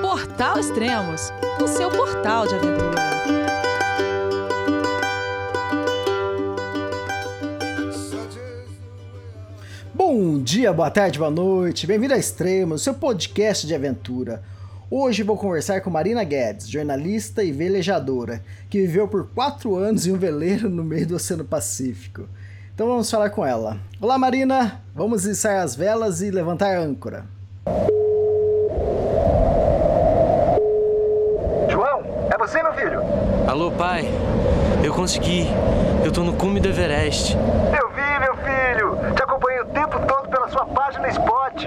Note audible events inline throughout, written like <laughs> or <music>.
Portal Extremos, o seu portal de aventura. Bom dia, boa tarde, boa noite. Bem-vindo a Extremos, seu podcast de aventura. Hoje vou conversar com Marina Guedes, jornalista e velejadora, que viveu por quatro anos em um veleiro no meio do Oceano Pacífico. Então vamos falar com ela. Olá, Marina! Vamos içar as velas e levantar a âncora. João, é você, meu filho? Alô, pai. Eu consegui. Eu tô no cume do Everest. Eu vi, meu filho. Te acompanhei o tempo todo pela sua página Spot.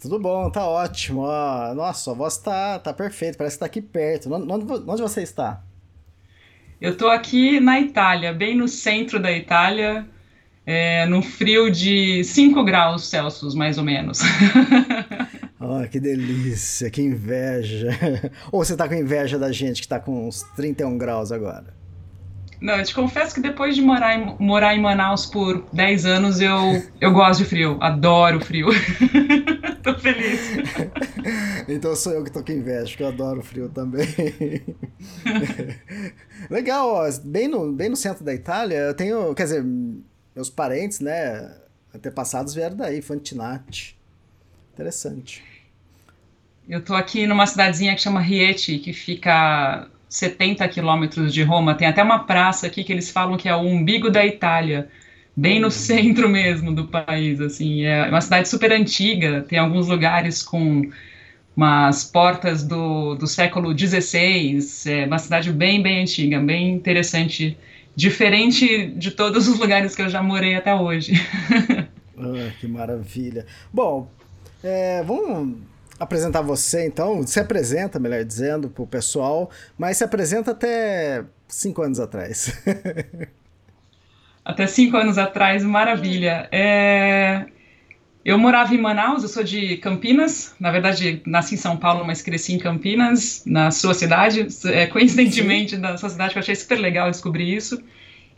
Tudo bom, tá ótimo. Ó, nossa, a voz tá, tá perfeita, parece que tá aqui perto. Onde, onde você está? Eu tô aqui na Itália, bem no centro da Itália, é, num frio de 5 graus Celsius, mais ou menos. oh, <laughs> que delícia, que inveja. <laughs> Ou você tá com inveja da gente que tá com uns 31 graus agora? Não, eu te confesso que depois de morar em, morar em Manaus por 10 anos, eu, eu gosto de frio, adoro frio. <laughs> tô feliz. então sou eu que tô com inveja, porque eu adoro frio também. <laughs> Legal, ó, bem no, bem no centro da Itália, eu tenho, quer dizer, meus parentes, né, antepassados vieram daí, Fantinati. Interessante. Eu tô aqui numa cidadezinha que chama Rieti, que fica 70 quilômetros de Roma. Tem até uma praça aqui que eles falam que é o umbigo da Itália, bem no uhum. centro mesmo do país. Assim, é uma cidade super antiga. Tem alguns lugares com umas portas do, do século XVI. É uma cidade bem, bem antiga, bem interessante, diferente de todos os lugares que eu já morei até hoje. <laughs> ah, que maravilha. Bom, é, vamos apresentar você, então. Se apresenta, melhor dizendo, para o pessoal, mas se apresenta até cinco anos atrás. <laughs> até cinco anos atrás, maravilha. É... Eu morava em Manaus, eu sou de Campinas, na verdade nasci em São Paulo, mas cresci em Campinas, na sua cidade, é, coincidentemente na sua cidade, que eu achei super legal descobrir isso.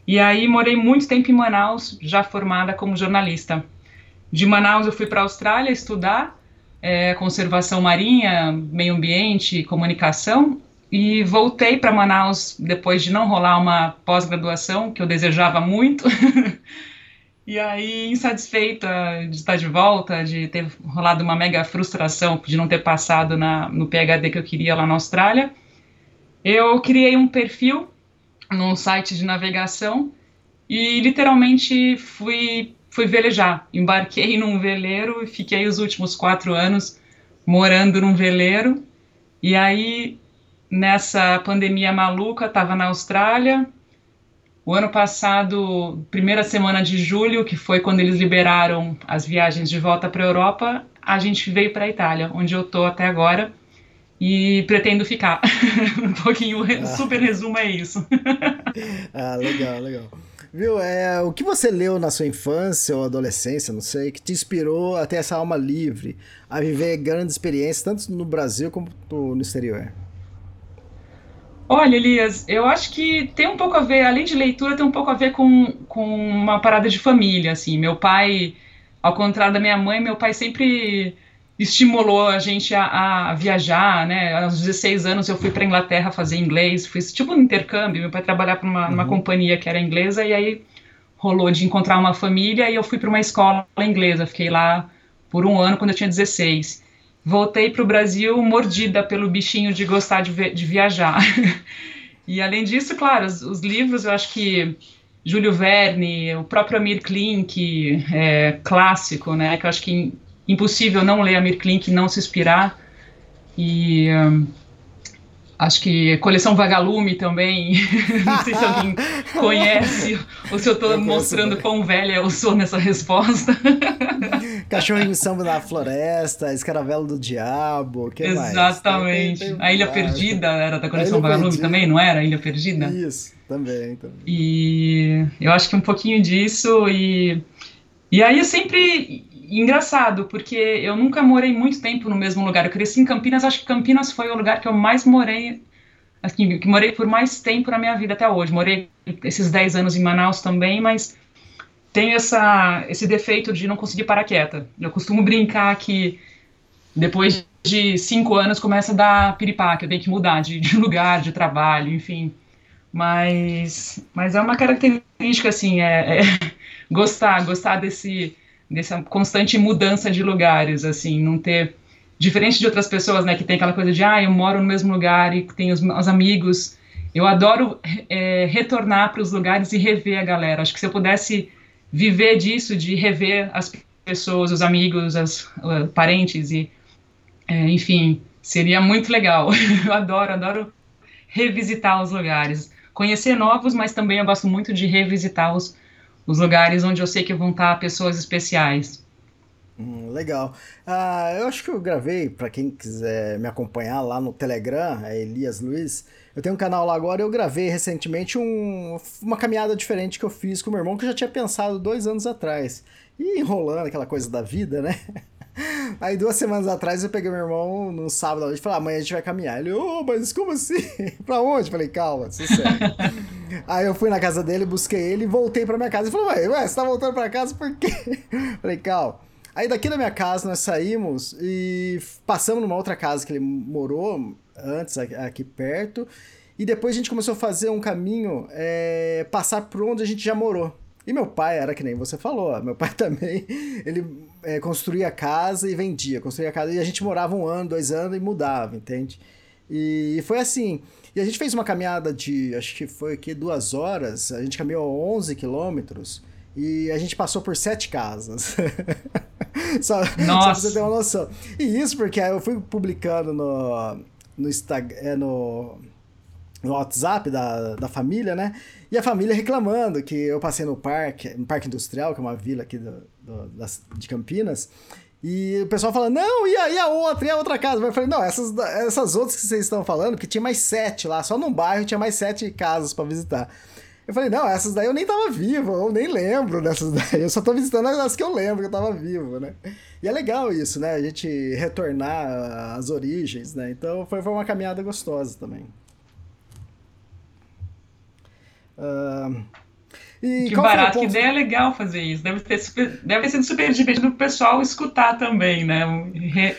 E aí morei muito tempo em Manaus, já formada como jornalista. De Manaus eu fui para a Austrália estudar é, conservação marinha, meio ambiente, comunicação, e voltei para Manaus depois de não rolar uma pós-graduação que eu desejava muito. <laughs> e aí, insatisfeita de estar de volta, de ter rolado uma mega frustração de não ter passado na, no PhD que eu queria lá na Austrália, eu criei um perfil num site de navegação e literalmente fui fui velejar. Embarquei num veleiro e fiquei os últimos quatro anos morando num veleiro. E aí, nessa pandemia maluca, estava na Austrália. O ano passado, primeira semana de julho, que foi quando eles liberaram as viagens de volta para a Europa, a gente veio para a Itália, onde eu estou até agora e pretendo ficar. <laughs> um pouquinho, ah. super resumo é isso. ah, legal, legal. Viu? É, o que você leu na sua infância ou adolescência, não sei, que te inspirou a ter essa alma livre, a viver grandes experiências, tanto no Brasil como no exterior? Olha, Elias, eu acho que tem um pouco a ver, além de leitura, tem um pouco a ver com, com uma parada de família, assim. Meu pai, ao contrário da minha mãe, meu pai sempre estimulou a gente a, a, viajar, né? Aos 16 anos eu fui para Inglaterra fazer inglês, fiz tipo um intercâmbio, meu pai trabalhava para uma, uhum. companhia que era inglesa e aí rolou de encontrar uma família e eu fui para uma escola inglesa, fiquei lá por um ano quando eu tinha 16. Voltei para o Brasil mordida pelo bichinho de gostar de, de viajar. <laughs> e além disso, claro, os, os, livros, eu acho que Júlio Verne, o próprio Amir Klink, é, clássico, né? Que eu acho que impossível não ler Amir Klink, não se inspirar. E um, Acho que coleção Vagalume também. <laughs> Não sei se alguém <laughs> conhece ou se eu estou mostrando também. quão velha eu sou nessa resposta. <laughs> Cachorrinho Samba na Floresta, Escaravelo do Diabo, que Exatamente. Tem, tem, tem a Ilha Perdida era da coleção Vagalume Perdida. também, não era? A Ilha Perdida? Isso, também, também. E eu acho que um pouquinho disso e... E aí eu engraçado, porque eu nunca morei muito tempo no mesmo lugar. Eu cresci em Campinas, acho que Campinas foi o lugar que eu mais morei, assim, que morei por mais tempo na minha vida até hoje. Morei esses 10 anos em Manaus também, mas tenho essa, esse defeito de não conseguir parar quieta. Eu costumo brincar que depois de cinco anos começa a dar piripaque, eu tenho que mudar de, de lugar, de trabalho, enfim. Mas, mas é uma característica, assim, é, é <laughs> gostar, gostar desse dessa constante mudança de lugares, assim, não ter diferente de outras pessoas, né, que tem aquela coisa de ah, eu moro no mesmo lugar e tenho os meus amigos. Eu adoro é, retornar para os lugares e rever a galera. Acho que se eu pudesse viver disso, de rever as pessoas, os amigos, os uh, parentes e, é, enfim, seria muito legal. <laughs> eu adoro, adoro revisitar os lugares, conhecer novos, mas também eu gosto muito de revisitar os os lugares onde eu sei que vão estar pessoas especiais. Hum, legal. Ah, eu acho que eu gravei, para quem quiser me acompanhar lá no Telegram, é Elias Luiz. Eu tenho um canal lá agora eu gravei recentemente um, uma caminhada diferente que eu fiz com meu irmão, que eu já tinha pensado dois anos atrás. E enrolando aquela coisa da vida, né? <laughs> <laughs> Aí duas semanas atrás eu peguei meu irmão no sábado e falei, ah, amanhã a gente vai caminhar. Ele, ô, oh, mas como assim? <laughs> pra onde? Falei, calma, sossega. <laughs> Aí eu fui na casa dele, busquei ele e voltei pra minha casa. Ele falou, ué, ué, você tá voltando pra casa por quê? Falei, calma. Aí daqui da minha casa nós saímos e passamos numa outra casa que ele morou antes, aqui perto. E depois a gente começou a fazer um caminho, é, passar por onde a gente já morou. E meu pai era que nem você falou, meu pai <laughs> também, ele é, construía casa e vendia, construía casa, e a gente morava um ano, dois anos e mudava, entende? E foi assim, e a gente fez uma caminhada de, acho que foi aqui duas horas, a gente caminhou 11 quilômetros, e a gente passou por sete casas. <laughs> só, só pra você ter uma noção. E isso porque eu fui publicando no, no Instagram, é, no no WhatsApp da, da família, né? E a família reclamando que eu passei no parque, no Parque Industrial, que é uma vila aqui do, do, das, de Campinas, e o pessoal falando, não, e a, e a outra, e a outra casa? Eu falei, não, essas, essas outras que vocês estão falando, que tinha mais sete lá, só num bairro tinha mais sete casas para visitar. Eu falei, não, essas daí eu nem tava vivo, eu nem lembro dessas <laughs> daí, eu só tô visitando as que eu lembro que eu tava vivo, né? E é legal isso, né? A gente retornar às origens, né? Então foi, foi uma caminhada gostosa também. Uh, que barato, que ideia legal fazer isso. Deve ter, super, deve ter sido super divertido pro pessoal escutar também, né? Re,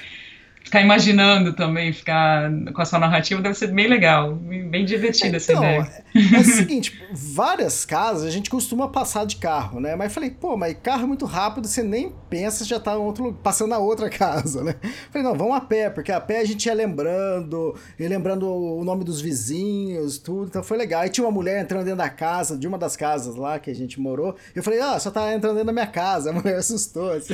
ficar imaginando também, ficar com a sua narrativa deve ser bem legal, bem divertida essa então, ideia. É, é o <laughs> seguinte, várias casas a gente costuma passar de carro, né? Mas falei, pô, mas carro é muito rápido, você nem pensa, já tá outro, passando na outra <laughs> casa, né? Falei, não, vamos a pé, porque a pé a gente ia lembrando, ia lembrando o nome dos vizinhos, tudo, então foi legal. Aí tinha uma mulher entrando dentro da casa, de uma das casas lá que a gente morou, eu falei, ah, só tá entrando dentro da minha casa, <laughs> a mulher assustou, assim.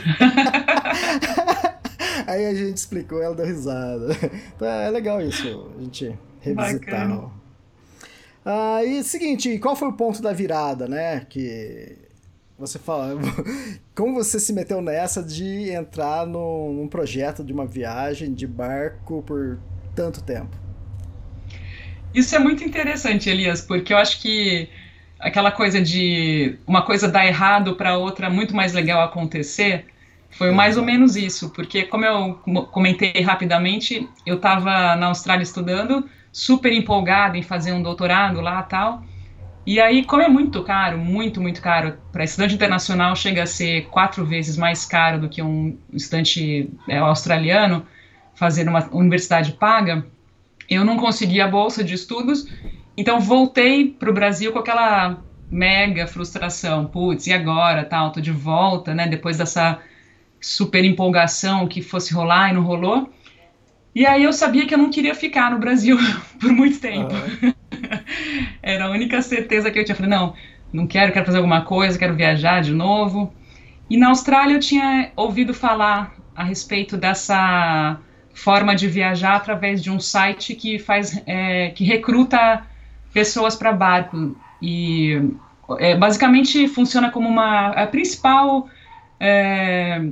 Aí a gente explicou, ela deu risada. <laughs> Então é legal isso, a gente revisitar. Ah, e seguinte, qual foi o ponto da virada, né? Que você fala, <laughs> como você se meteu nessa de entrar num, num projeto de uma viagem de barco por tanto tempo? Isso é muito interessante, Elias, porque eu acho que aquela coisa de uma coisa dar errado para outra muito mais legal acontecer foi mais ou menos isso, porque como eu comentei rapidamente, eu estava na Austrália estudando, super empolgada em fazer um doutorado lá tal. E aí, como é muito caro, muito, muito caro, para estudante internacional chega a ser quatro vezes mais caro do que um estudante é, australiano fazer uma universidade paga, eu não consegui a bolsa de estudos, então voltei para o Brasil com aquela mega frustração, putz, e agora, tal, tô de volta, né, depois dessa super empolgação que fosse rolar e não rolou. E aí eu sabia que eu não queria ficar no Brasil <laughs> por muito tempo. Uhum. <laughs> Era a única certeza que eu tinha. Falei, não, não quero, quero fazer alguma coisa, quero viajar de novo. E na Austrália eu tinha ouvido falar a respeito dessa forma de viajar através de um site que faz é, que recruta pessoas para barco e é, basicamente funciona como uma a principal é,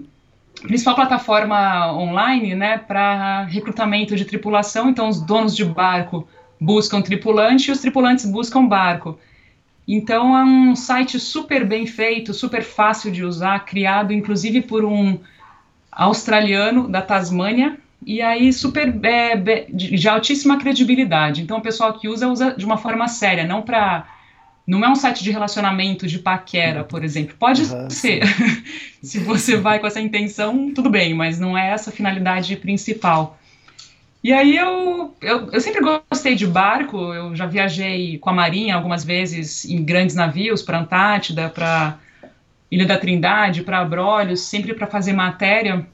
principal plataforma online né, para recrutamento de tripulação. Então, os donos de barco buscam tripulante e os tripulantes buscam barco. Então, é um site super bem feito, super fácil de usar, criado inclusive por um australiano da Tasmânia, e aí super é, de altíssima credibilidade. Então, o pessoal que usa, usa de uma forma séria, não para não é um site de relacionamento de paquera, por exemplo. Pode uhum, <laughs> ser. <laughs> Se você vai com essa intenção, tudo bem, mas não é essa a finalidade principal. E aí eu, eu, eu, sempre gostei de barco, eu já viajei com a Marinha algumas vezes em grandes navios para Antártida, para Ilha da Trindade, para Abrolhos, sempre para fazer matéria,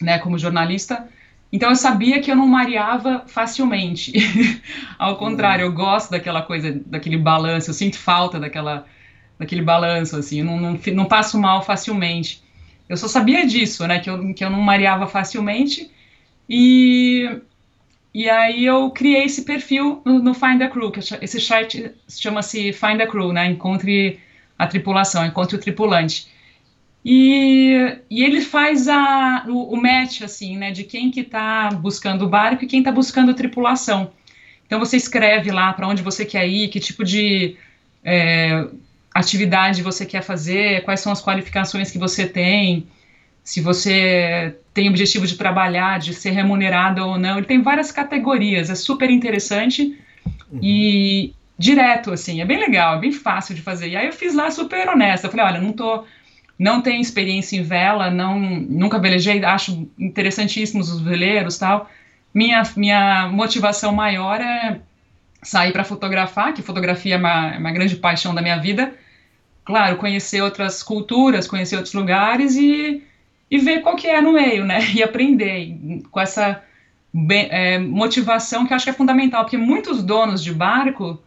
né, como jornalista. Então eu sabia que eu não mareava facilmente. <laughs> Ao contrário, eu gosto daquela coisa, daquele balanço, eu sinto falta daquela, daquele balanço, assim, eu não, não, não passo mal facilmente. Eu só sabia disso, né, que eu, que eu não mareava facilmente. E, e aí eu criei esse perfil no, no Find a Crew, que esse site chama-se Find a Crew, né, encontre a tripulação, encontre o tripulante. E, e ele faz a, o, o, match, assim, né, de quem que está buscando o barco e quem está buscando a tripulação. Então você escreve lá para onde você quer ir, que tipo de é, atividade você quer fazer, quais são as qualificações que você tem, se você tem objetivo de trabalhar, de ser remunerado ou não. Ele tem várias categorias, é super interessante uhum. e direto, assim, é bem legal, é bem fácil de fazer. E aí eu fiz lá super honesta, eu falei, olha, não tô não tenho experiência em vela, não, nunca velejei, acho interessantíssimos os veleiros tal. Minha, minha motivação maior é sair para fotografar, que fotografia é uma, é uma, grande paixão da minha vida. Claro, conhecer outras culturas, conhecer outros lugares e, e ver qual que é no meio, né? <laughs> E aprender com essa é, motivação que acho que é fundamental, porque muitos donos de barco,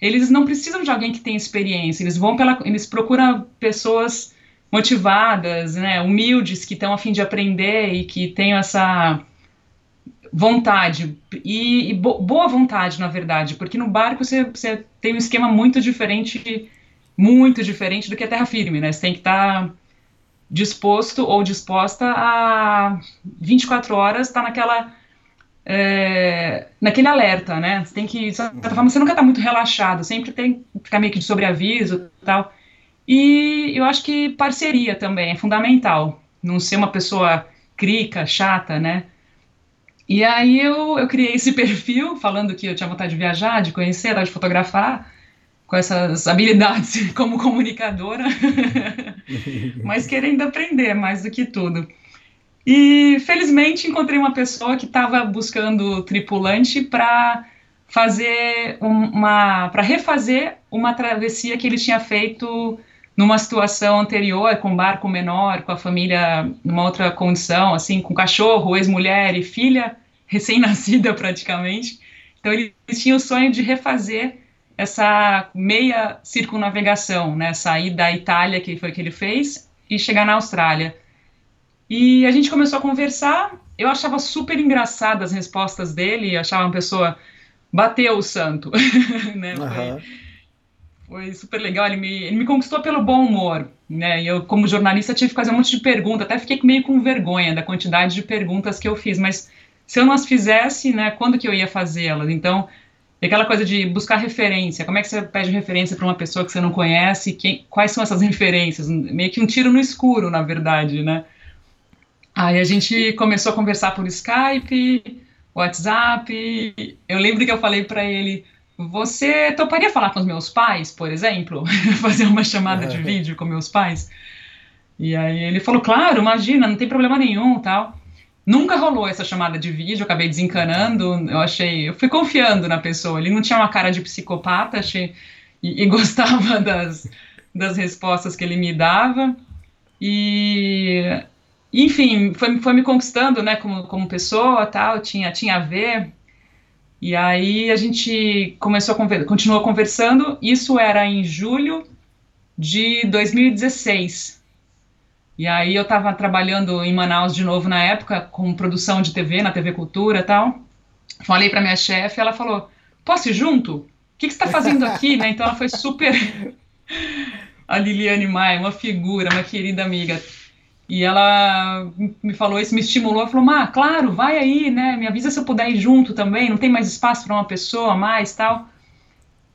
eles não precisam de alguém que tenha experiência, eles vão pela, eles procuram pessoas motivadas, né, humildes, que estão a fim de aprender e que tenham essa vontade e, e bo boa vontade, na verdade, porque no barco você, você, tem um esquema muito diferente, muito diferente do que a terra firme, né? Você tem que estar tá disposto ou disposta a 24 horas estar tá naquela é, naquele alerta, né? Você tem que, de certa forma, você nunca está muito relaxado, sempre tem que ficar meio que de sobreaviso tal. E eu acho que parceria também é fundamental. Não ser uma pessoa crica, chata, né? E aí eu, eu criei esse <laughs> perfil, falando que eu tinha vontade de viajar, de conhecer, de fotografar, com essas habilidades <laughs> como comunicadora, <laughs> mas querendo aprender mais do que tudo. E felizmente encontrei uma pessoa que estava buscando tripulante para fazer uma, para refazer uma travessia que ele tinha feito numa situação anterior, com um barco menor, com a família numa outra condição, assim, com cachorro, ex-mulher e filha, recém-nascida <laughs> praticamente. Então eles tinham o sonho de refazer essa meia circunnavegação, né, sair da Itália, que foi o que ele fez, e chegar na Austrália. E a gente começou a conversar, eu achava super engraçadas as respostas dele, achava uma pessoa bateu o santo, <laughs> né? Uhum. Foi, foi super legal, ele me, ele me conquistou pelo bom humor, né? E eu, como jornalista, tive que fazer um monte de perguntas, até fiquei meio com vergonha da quantidade de perguntas que eu fiz, mas se eu não as fizesse, né, quando que eu ia fazê-las? Então, aquela coisa de buscar referência, como é que você pede referência para uma pessoa que você não conhece, quem, quais são essas referências? Meio que um tiro no escuro, na verdade, né? Aí a gente começou a conversar por Skype, WhatsApp, eu lembro que eu falei para ele, você toparia falar com os meus pais, por exemplo? <laughs> Fazer uma chamada de vídeo com meus pais? E aí ele falou, claro, imagina, não tem problema nenhum, tal. Nunca rolou essa chamada de vídeo, eu acabei desencanando, eu achei, eu fui confiando na pessoa, ele não tinha uma cara de psicopata, achei, e, e <laughs> gostava das, das respostas que ele me dava, e, enfim, foi, foi me conquistando, né, como, como pessoa, tal, tinha, tinha a ver, e aí a gente começou a continuou conversando. Isso era em julho de 2016. E aí eu estava trabalhando em Manaus de novo na época, com produção de TV, na TV Cultura tal. Falei para minha chefe, ela falou, posso ir junto? O que, que você está fazendo aqui? né? Então ela foi super... <laughs> a Liliane Maia, uma figura, uma querida amiga. E ela me falou isso, me estimulou, falou, Má, claro, vai aí, né? Me avisa se eu puder ir junto também, não tem mais espaço para uma pessoa mais tal.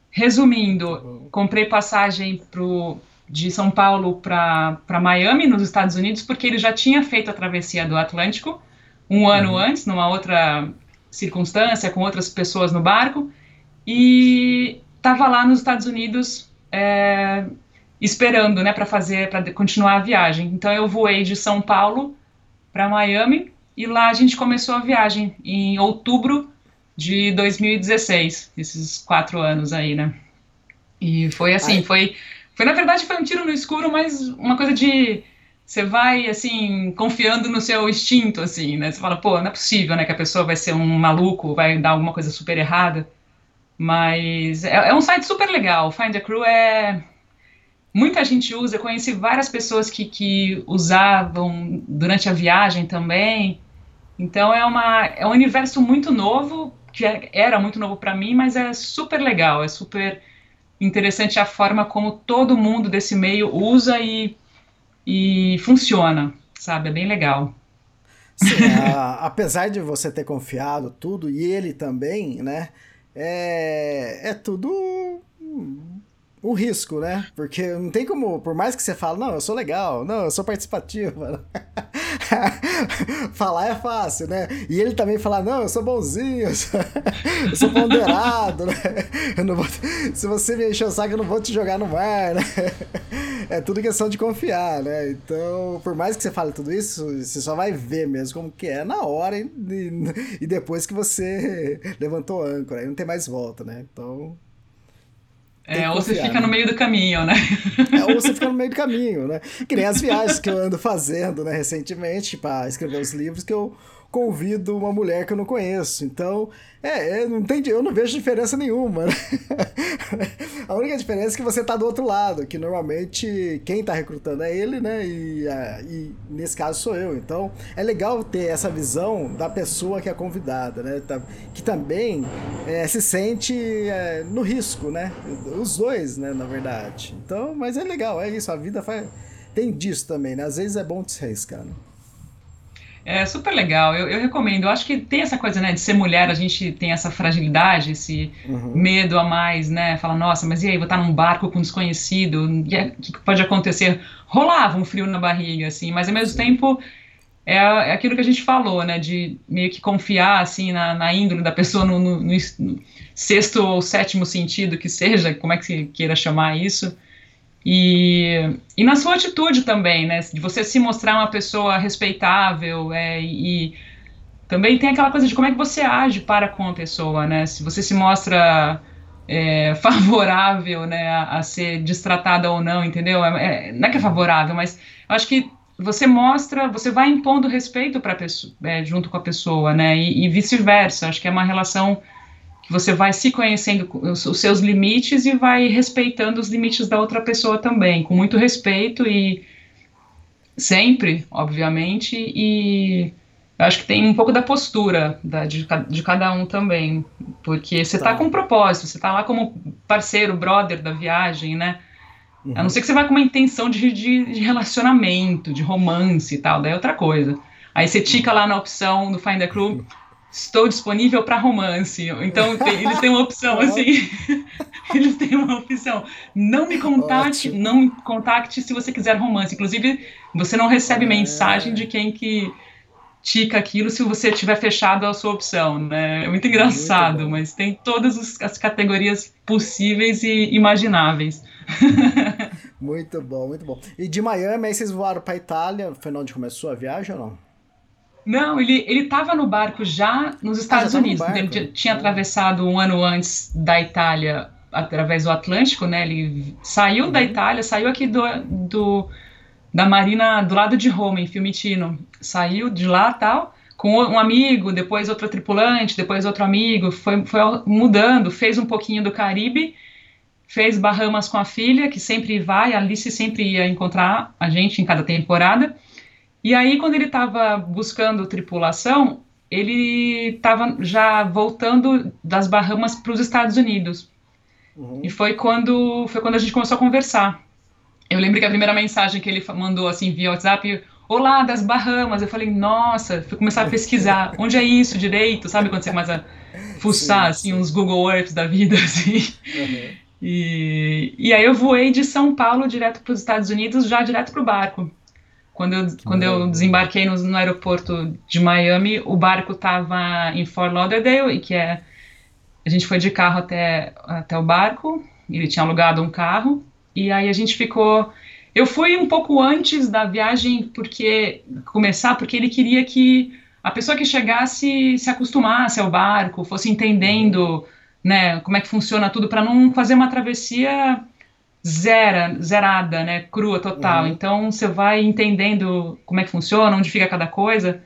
Resumindo, comprei passagem pro, de São Paulo para Miami, nos Estados Unidos, porque ele já tinha feito a travessia do Atlântico um ano uhum. antes, numa outra circunstância, com outras pessoas no barco, e estava lá nos Estados Unidos é, esperando, né, para fazer, para continuar a viagem. Então eu voei de São Paulo para Miami e lá a gente começou a viagem em outubro de 2016, esses quatro anos aí, né? E foi assim, Ai. foi foi, na verdade, foi um tiro no escuro, mas uma coisa de. Você vai, assim, confiando no seu instinto, assim, né? Você fala, pô, não é possível, né, que a pessoa vai ser um maluco, vai dar alguma coisa super errada. Mas é, é um site super legal. Find a Crew é. Muita gente usa, eu conheci várias pessoas que, que usavam durante a viagem também. Então é, uma, é um universo muito novo, que é, era muito novo para mim, mas é super legal, é super interessante a forma como todo mundo desse meio usa e, e funciona, sabe? É bem legal. Sim, <laughs> a, apesar de você ter confiado tudo, e ele também, né? É, é tudo um risco, né? Porque não tem como, por mais que você fale, não, eu sou legal, não, eu sou participativa. <laughs> falar é fácil, né? E ele também falar, não, eu sou bonzinho, <laughs> eu sou, eu sou ponderado, né? Vou, se você me encher o saco, eu não vou te jogar no mar, né? É tudo questão de confiar, né? Então, por mais que você fale tudo isso, você só vai ver mesmo como que é na hora e, e depois que você levantou âncora, aí não tem mais volta, né? Então, é, ou você fica no meio do caminho, né? É, ou você fica no meio do caminho, né? Que nem as viagens que eu ando fazendo, né, recentemente, para escrever os livros, que eu convido uma mulher que eu não conheço. Então, é, é, não tem, eu não vejo diferença nenhuma. Né? <laughs> a única diferença é que você está do outro lado, que normalmente quem está recrutando é ele, né? E, e, nesse caso sou eu. Então, é legal ter essa visão da pessoa que é convidada, né? Tá, que também é, se sente é, no risco, né? Os dois, né? Na verdade. Então, mas é legal, é isso. A vida faz, tem disso também, né? Às vezes é bom se arriscar, né? É super legal, eu, eu, recomendo. Eu acho que tem essa coisa, né, de ser mulher, a gente tem essa fragilidade, esse uhum. medo a mais, né? Fala, nossa, mas e aí, vou estar num barco com um desconhecido, o que pode acontecer? Rolava um frio na barriga, assim, mas ao mesmo Sim. tempo é, é, aquilo que a gente falou, né, de meio que confiar, assim, na, na índole da pessoa no, no, no, sexto ou sétimo sentido que seja, como é que se queira chamar isso. E, e na sua atitude também, né? De você se mostrar uma pessoa respeitável é, e também tem aquela coisa de como é que você age para com a pessoa, né? Se você se mostra é, <laughs> favorável, né, a, a, ser destratada ou não, entendeu? É, é, não é que é favorável, mas eu acho que você mostra, você vai impondo respeito para é, junto com a pessoa, né? E, e vice-versa. Acho que é uma relação que você vai se conhecendo os seus limites e vai respeitando os limites da outra pessoa também, com muito respeito e sempre, obviamente, e eu acho que tem um pouco da postura da, de, de, cada um também, porque você está tá com um propósito, você está lá como parceiro, brother da viagem, né? Uhum. A não ser que você vá com uma intenção de, de, de, relacionamento, de romance e tal, daí é outra coisa. Aí você tica lá na opção do Find a Crew, estou disponível para romance. Então tem, eles têm uma opção assim. <laughs> eles têm uma opção. Não me contate, Ótimo. não me contacte se você quiser romance. Inclusive, você não recebe é. mensagem de quem que tica aquilo se você tiver fechado a sua opção, né? É muito engraçado, muito mas tem todas as categorias possíveis e imagináveis. <laughs> muito bom, muito bom. E de Miami, aí vocês voaram para Itália, foi onde começou a viagem ou não? Não, ele ele estava no barco já nos Estados ah, já Unidos. Ele tinha atravessado um ano antes da Itália através do Atlântico, né? Ele saiu uhum. da Itália, saiu aqui do, do da Marina do lado de Roma, em Fiumicino. Saiu de lá tal, com um amigo, depois outro tripulante, depois outro amigo, foi, foi mudando, fez um pouquinho do Caribe, fez Bahamas com a filha, que sempre vai, a Alice sempre ia encontrar a gente em cada temporada. E aí, quando ele estava buscando tripulação, ele estava já voltando das Bahamas para os Estados Unidos. Uhum. E foi quando, foi quando a gente começou a conversar. Eu lembro que a primeira mensagem que ele mandou assim via WhatsApp, olá, das Bahamas. Eu falei, nossa, fui começar a pesquisar, <laughs> onde é isso direito? Sabe quando você começa a fuçar, sim, assim, sim. uns Google Earth da vida, <laughs> assim. Uhum. E, e aí eu voei de São Paulo direto para os Estados Unidos, já direto para o barco. Quando eu, quando eu desembarquei no, no, aeroporto de Miami, o barco estava em Fort Lauderdale, e que é... A gente foi de carro até, até o barco, ele tinha alugado um carro, e aí a gente ficou eu fui um pouco antes da viagem porque começar, porque ele queria que a pessoa que chegasse se acostumasse ao barco, fosse entendendo, né, como é que funciona tudo para não fazer uma travessia zera, zerada, né, crua total. Uhum. Então você vai entendendo como é que funciona, onde fica cada coisa,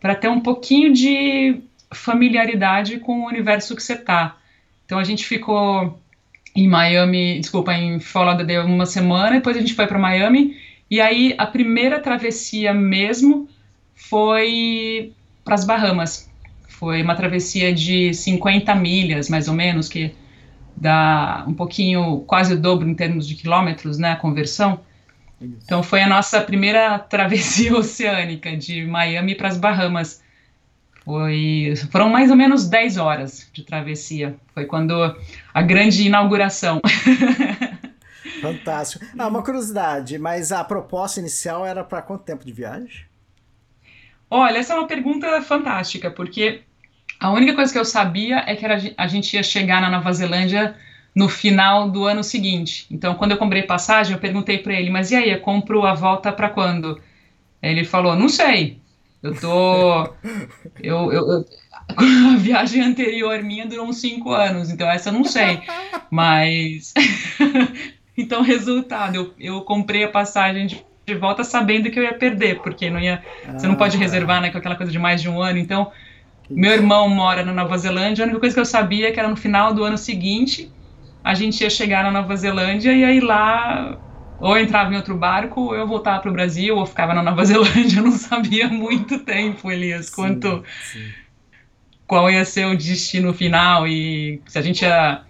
para ter um pouquinho de familiaridade com o universo que você tá. Então a gente ficou em Miami, desculpa, em Florida deu uma semana, depois a gente foi para Miami, e aí a primeira travessia mesmo foi para as Bahamas. Foi uma travessia de 50 milhas, mais ou menos, que dá um pouquinho, quase o dobro em termos de quilômetros, né, a conversão. Então foi a nossa primeira <laughs> travessia <laughs> oceânica de Miami para as Bahamas. Foi, foram mais ou menos 10 horas de travessia. Foi quando a grande inauguração. <laughs> Fantástico. Ah, uma curiosidade, mas a proposta inicial era para quanto tempo de viagem? Olha, essa é uma pergunta fantástica, porque a única coisa que eu sabia é que era, a gente ia chegar na Nova Zelândia no final do ano seguinte. Então, quando eu comprei passagem, eu perguntei para ele, mas e aí, eu compro a volta para quando? Ele falou, não sei. Eu tô. <laughs> Eu, eu, eu, <laughs> a viagem anterior minha durou uns cinco anos, então essa eu não sei. Mas. <laughs> então, resultado, eu, eu comprei a passagem de, de volta sabendo que eu ia perder, porque não ia. Ah, você não pode ah, tá. reservar, né, com aquela coisa de mais de um ano. Então, meu irmão mora na Nova Zelândia, a única coisa que eu sabia é que era no final do ano seguinte a gente ia chegar na Nova Zelândia e aí lá ou entrava em outro barco, ou eu voltava para o Brasil, ou ficava na Nova <laughs> Zelândia. Eu não sabia muito tempo, Elias, quanto. Sim, sim. Qual ia ser o destino final e se a gente ia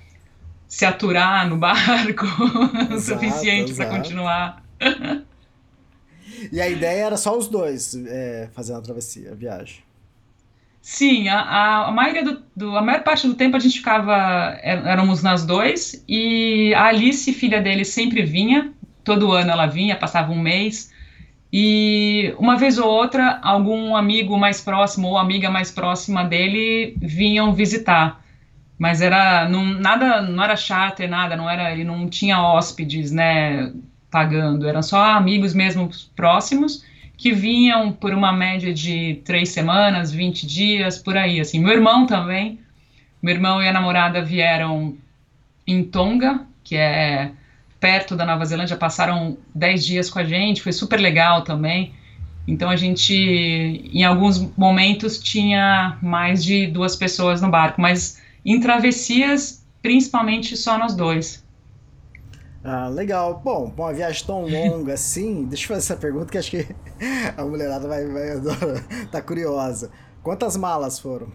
se aturar no barco <laughs> o suficiente para continuar. e a ideia era só os dois é, fazendo a travessia, a viagem. Sim, a, a, maioria do, do, a maior parte do tempo a gente ficava, é, éramos nós dois, e a Alice, filha dele, sempre vinha, todo ano ela vinha, passava um mês, e uma vez ou outra, algum amigo mais próximo ou amiga mais próxima dele vinham visitar. Mas era não, nada, não era charter, nada, não era, ele não tinha hóspedes, né, pagando, eram só amigos mesmo próximos que vinham por uma média de três semanas, 20 dias, por aí, assim. Meu irmão também, meu irmão e a namorada vieram em Tonga, que é perto da Nova Zelândia, passaram 10 dias com a gente, foi super legal também. Então a gente, em alguns momentos, tinha mais de duas pessoas no barco, mas em travessias, principalmente só nós dois. Ah, legal. Bom, uma viagem tão <laughs> longa assim, deixa eu fazer essa pergunta que acho que a mulherada vai, vai tá curiosa. Quantas malas foram?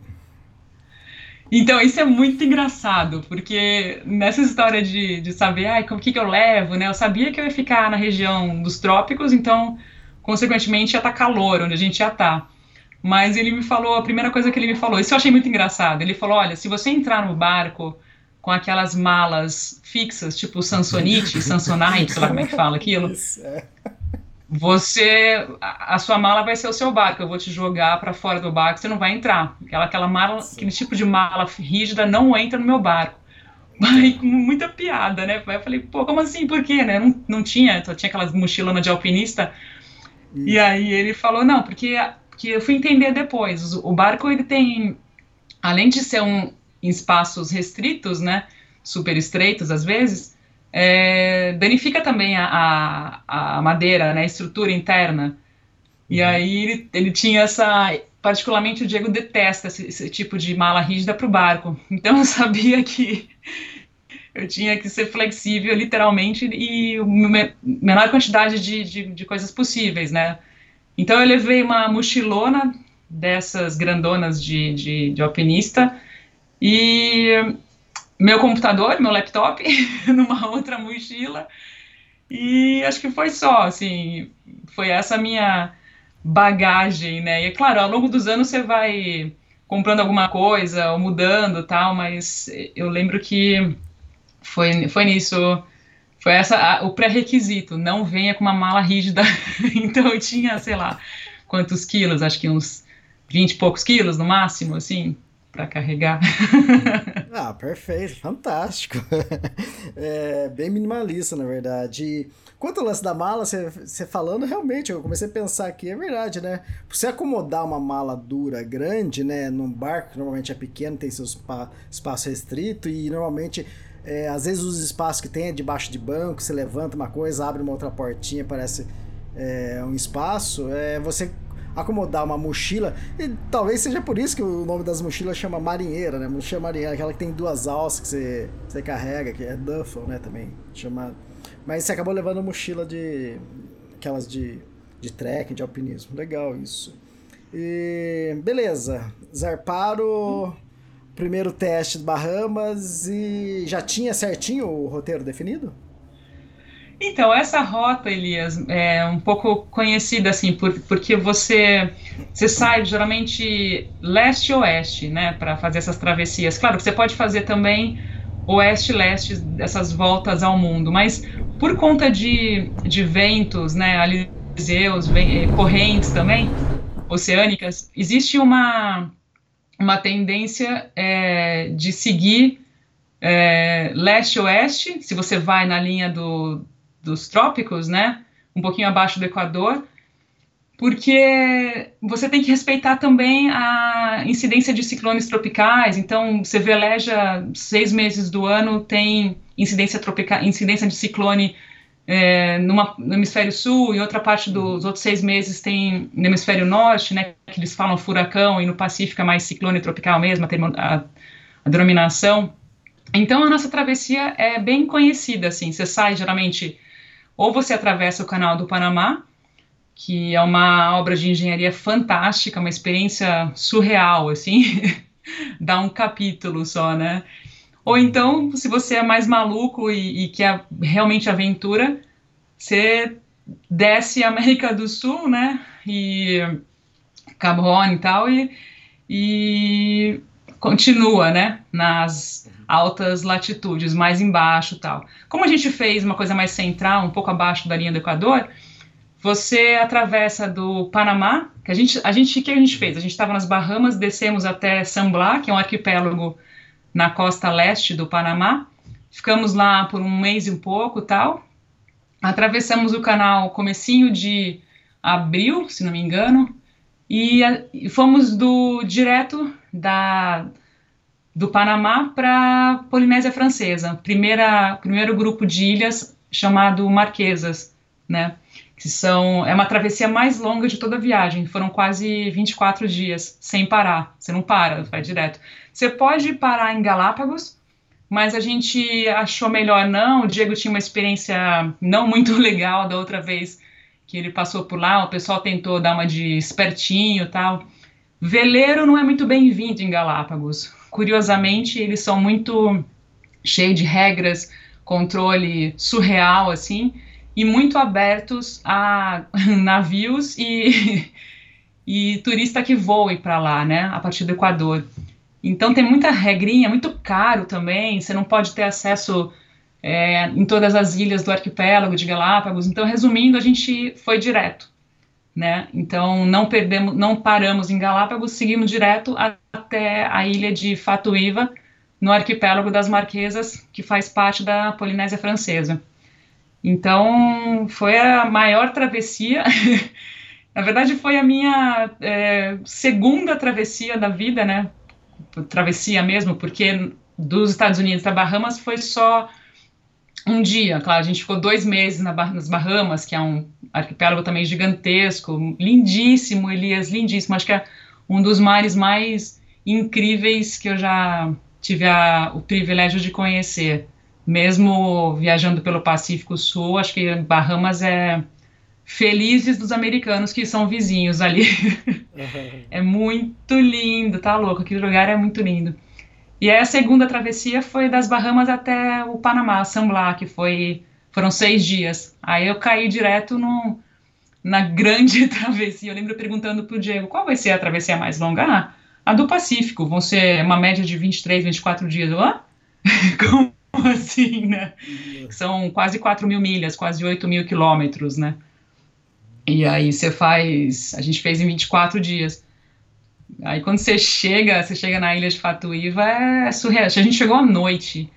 Então, isso é muito engraçado, porque nessa história de, de saber, ai, o que, que eu levo, né? Eu sabia que eu ia ficar na região dos trópicos, então, consequentemente, ia estar tá calor, onde a gente ia estar. Tá. Mas ele me falou, a primeira coisa que ele me falou, isso eu achei muito engraçado. Ele falou: olha, se você entrar no barco com aquelas malas fixas, tipo Samsonite, Samsonite, sei lá como é que fala aquilo. Isso, é você a, a, sua mala vai ser o seu barco. Eu vou te jogar para fora do barco, você não vai entrar. Aquela aquela mala, Sim. aquele tipo de mala rígida não entra no meu barco. <laughs> Aí, com muita piada, né? eu falei, pô, como assim? Por quê, né? Não, não tinha, só tinha aquelas mochilonas de alpinista. Isso. E aí ele falou, não, porque que eu fui entender depois. O, o barco ele tem, além de ser um em espaços restritos, né? Super estreitos às vezes é, danifica também a, a, a, madeira, né, a estrutura interna. E uhum. aí ele, ele tinha essa. Particularmente o Diego detesta esse, esse tipo de mala rígida para o barco. <laughs> Então eu sabia que eu tinha que ser flexível, literalmente, e menor quantidade de, de, de coisas possíveis, né? Então eu levei uma mochilona dessas grandonas de, de, de alpinista e meu computador, meu laptop, <laughs> numa outra mochila. E acho que foi só, assim, foi essa minha bagagem, né? E é claro, ao longo dos anos você vai comprando alguma coisa ou mudando tal, mas eu lembro que foi, foi nisso, foi essa a, o pré-requisito, não venha com uma mala rígida. <laughs> então eu tinha, sei lá, quantos quilos, acho que uns 20 e poucos quilos no máximo, assim, para carregar. <laughs> ah, perfeito, fantástico. <laughs> é, bem minimalista, na verdade. E quanto ao lance da mala, você falando, realmente, eu comecei a pensar aqui, é verdade, né? Você acomodar uma mala dura, grande, né, num barco que normalmente é pequeno, tem seu espaço restrito e normalmente. É, às vezes os espaços que tem é debaixo de banco, você levanta uma coisa, abre uma outra portinha, parece é, um espaço. É, você acomodar uma mochila. E talvez seja por isso que o nome das mochilas chama marinheira, né? Mochila marinheira, aquela que tem duas alças que você, você carrega, que é duffel, né? Também chama. Mas você acabou levando mochila de. aquelas de, de trekking, de alpinismo. Legal isso. E beleza, zarparam primeiro teste de Bahamas e já tinha certinho o roteiro definido? Então, essa rota, Elias, é um pouco conhecida assim, por, porque você, você sai geralmente leste-oeste, né, para fazer essas travessias. Claro que você pode fazer também oeste-leste, essas voltas ao mundo, mas por conta de, de ventos, né, aliseus, eh, correntes também, oceânicas, existe uma, uma tendência é, de seguir é, leste-oeste, se você vai na linha do, dos trópicos, né? Um pouquinho abaixo do Equador, porque você tem que respeitar também a incidência de ciclones tropicais. Então, você veleja seis meses do ano, tem incidência tropical, incidência de ciclone é, numa, no hemisfério sul, e outra parte dos outros seis meses tem no hemisfério norte, né? Que eles falam furacão, e no Pacífico é mais ciclone tropical mesmo, a, a, a denominação. Então, a nossa travessia é bem conhecida, assim. Você sai geralmente ou você atravessa o Canal do Panamá, que é uma obra de engenharia fantástica, uma experiência surreal, assim, <laughs> dá um capítulo só, né? Ou então, se você é mais maluco e, e quer realmente aventura, você desce a América do Sul, né? E Cabo Horn e tal, e, e continua, né? Nas altas latitudes, mais embaixo tal. Como a gente fez uma coisa mais central, um pouco abaixo da linha do Equador, você atravessa do Panamá, que a gente, a gente, o que a gente fez? A gente estava nas Bahamas, descemos até San Blas, que é um arquipélago na costa leste do Panamá, ficamos lá por um mês e um pouco tal, atravessamos o canal comecinho de abril, se não me engano, e, e fomos do direto da do Panamá para Polinésia Francesa, primeira, primeiro grupo de ilhas chamado Marquesas, né? Que são é uma travessia mais longa de toda a viagem. Foram quase 24 dias sem parar. Você não para, vai direto. Você pode parar em Galápagos, mas a gente achou melhor não. O Diego tinha uma experiência não muito <laughs> legal da outra vez que ele passou por lá. O pessoal tentou dar uma de espertinho, tal. Veleiro não é muito bem-vindo em Galápagos curiosamente, eles são muito cheios de regras, controle surreal, assim, e muito abertos a <laughs> navios e, <laughs> e turista que voe para lá, né, a partir do Equador. Então tem muita regrinha, muito caro também, você não pode ter acesso é, em todas as ilhas do arquipélago de Galápagos. Então, resumindo, a gente foi direto né? Então não perdemos, não paramos em Galápagos, seguimos direto até a ilha de Fatuíva, no arquipélago das Marquesas, que faz parte da Polinésia Francesa. Então foi a maior travessia. <laughs> Na verdade, foi a minha é, segunda travessia da vida, né? Travessia mesmo, porque dos Estados Unidos para Bahamas foi só um dia, claro, a gente ficou dois meses na, nas Bahamas, que é um arquipélago também gigantesco, lindíssimo, Elias, lindíssimo. Acho que é um dos mares mais incríveis que eu já tive a, o privilégio de conhecer. Mesmo viajando pelo Pacífico Sul, acho que Bahamas é felizes dos americanos que são vizinhos ali. <laughs> é muito lindo, tá louco? Aquele lugar é muito lindo. E aí a segunda travessia foi das Bahamas até o Panamá, San Blas, que foi, foram seis dias. Aí eu caí direto no, na grande <laughs> travessia. Eu lembro perguntando pro Diego, qual vai ser a travessia mais longa? Ah, a do Pacífico, vão ser uma média de 23, 24 dias. Hã? <laughs> Como assim, né? São quase 4 mil milhas, quase 8 mil quilômetros, né? E aí você faz, a gente fez em 24 dias. Aí quando você chega, você chega na ilha de Fatuíva, é surreal. A gente chegou à noite,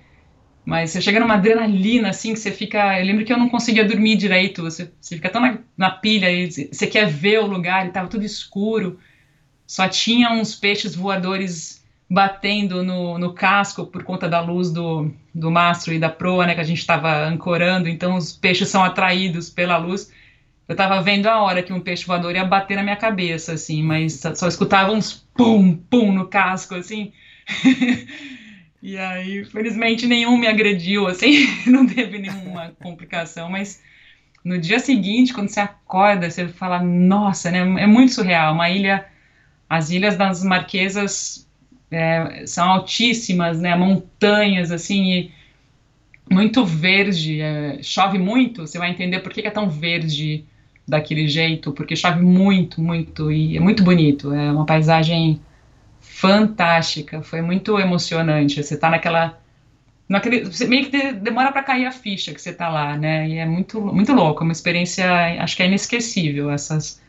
mas você chega numa adrenalina, assim, que você fica... Eu lembro que eu não conseguia dormir direito, você, você fica tão na, na pilha, e você quer ver o lugar, e tava tudo escuro. Só tinha uns peixes voadores batendo no, no casco por conta da luz do, do mastro e da proa, né, que a gente estava ancorando, então os peixes são atraídos pela luz eu tava vendo a hora que um peixe voador ia bater na minha cabeça, assim, mas só escutava uns pum, pum no casco, assim. <laughs> e aí, felizmente, nenhum me agrediu, assim, <laughs> não teve nenhuma complicação, mas no dia seguinte, quando você acorda, você fala, nossa, né, é muito surreal, uma ilha, as ilhas das Marquesas é, são altíssimas, né, montanhas, assim, e muito verde, é, chove muito, você vai entender por que, que é tão verde daquele jeito, porque chove muito, muito, e é muito bonito, é uma paisagem fantástica, foi muito emocionante, você tá naquela, naquele, você meio que demora para cair a ficha que você tá lá, né, e é muito, muito louco, é uma experiência, acho que é inesquecível, essas,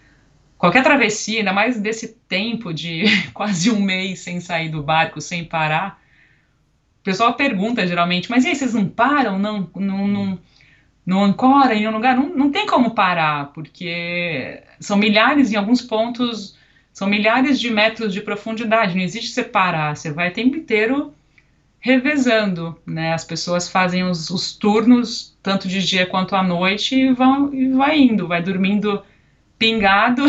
qualquer travessia, ainda mais desse tempo de <laughs> quase um mês sem sair do barco, sem parar, o pessoal pergunta geralmente, mas e aí, vocês não param? Não, não, não no Ancora, em um lugar, não, não tem como parar, porque são milhares, em alguns pontos, são milhares de metros de profundidade, não existe você parar, você vai o tempo inteiro revezando, né? As pessoas fazem os, os turnos, tanto de dia quanto à noite, e, vão, e vai indo, vai dormindo pingado,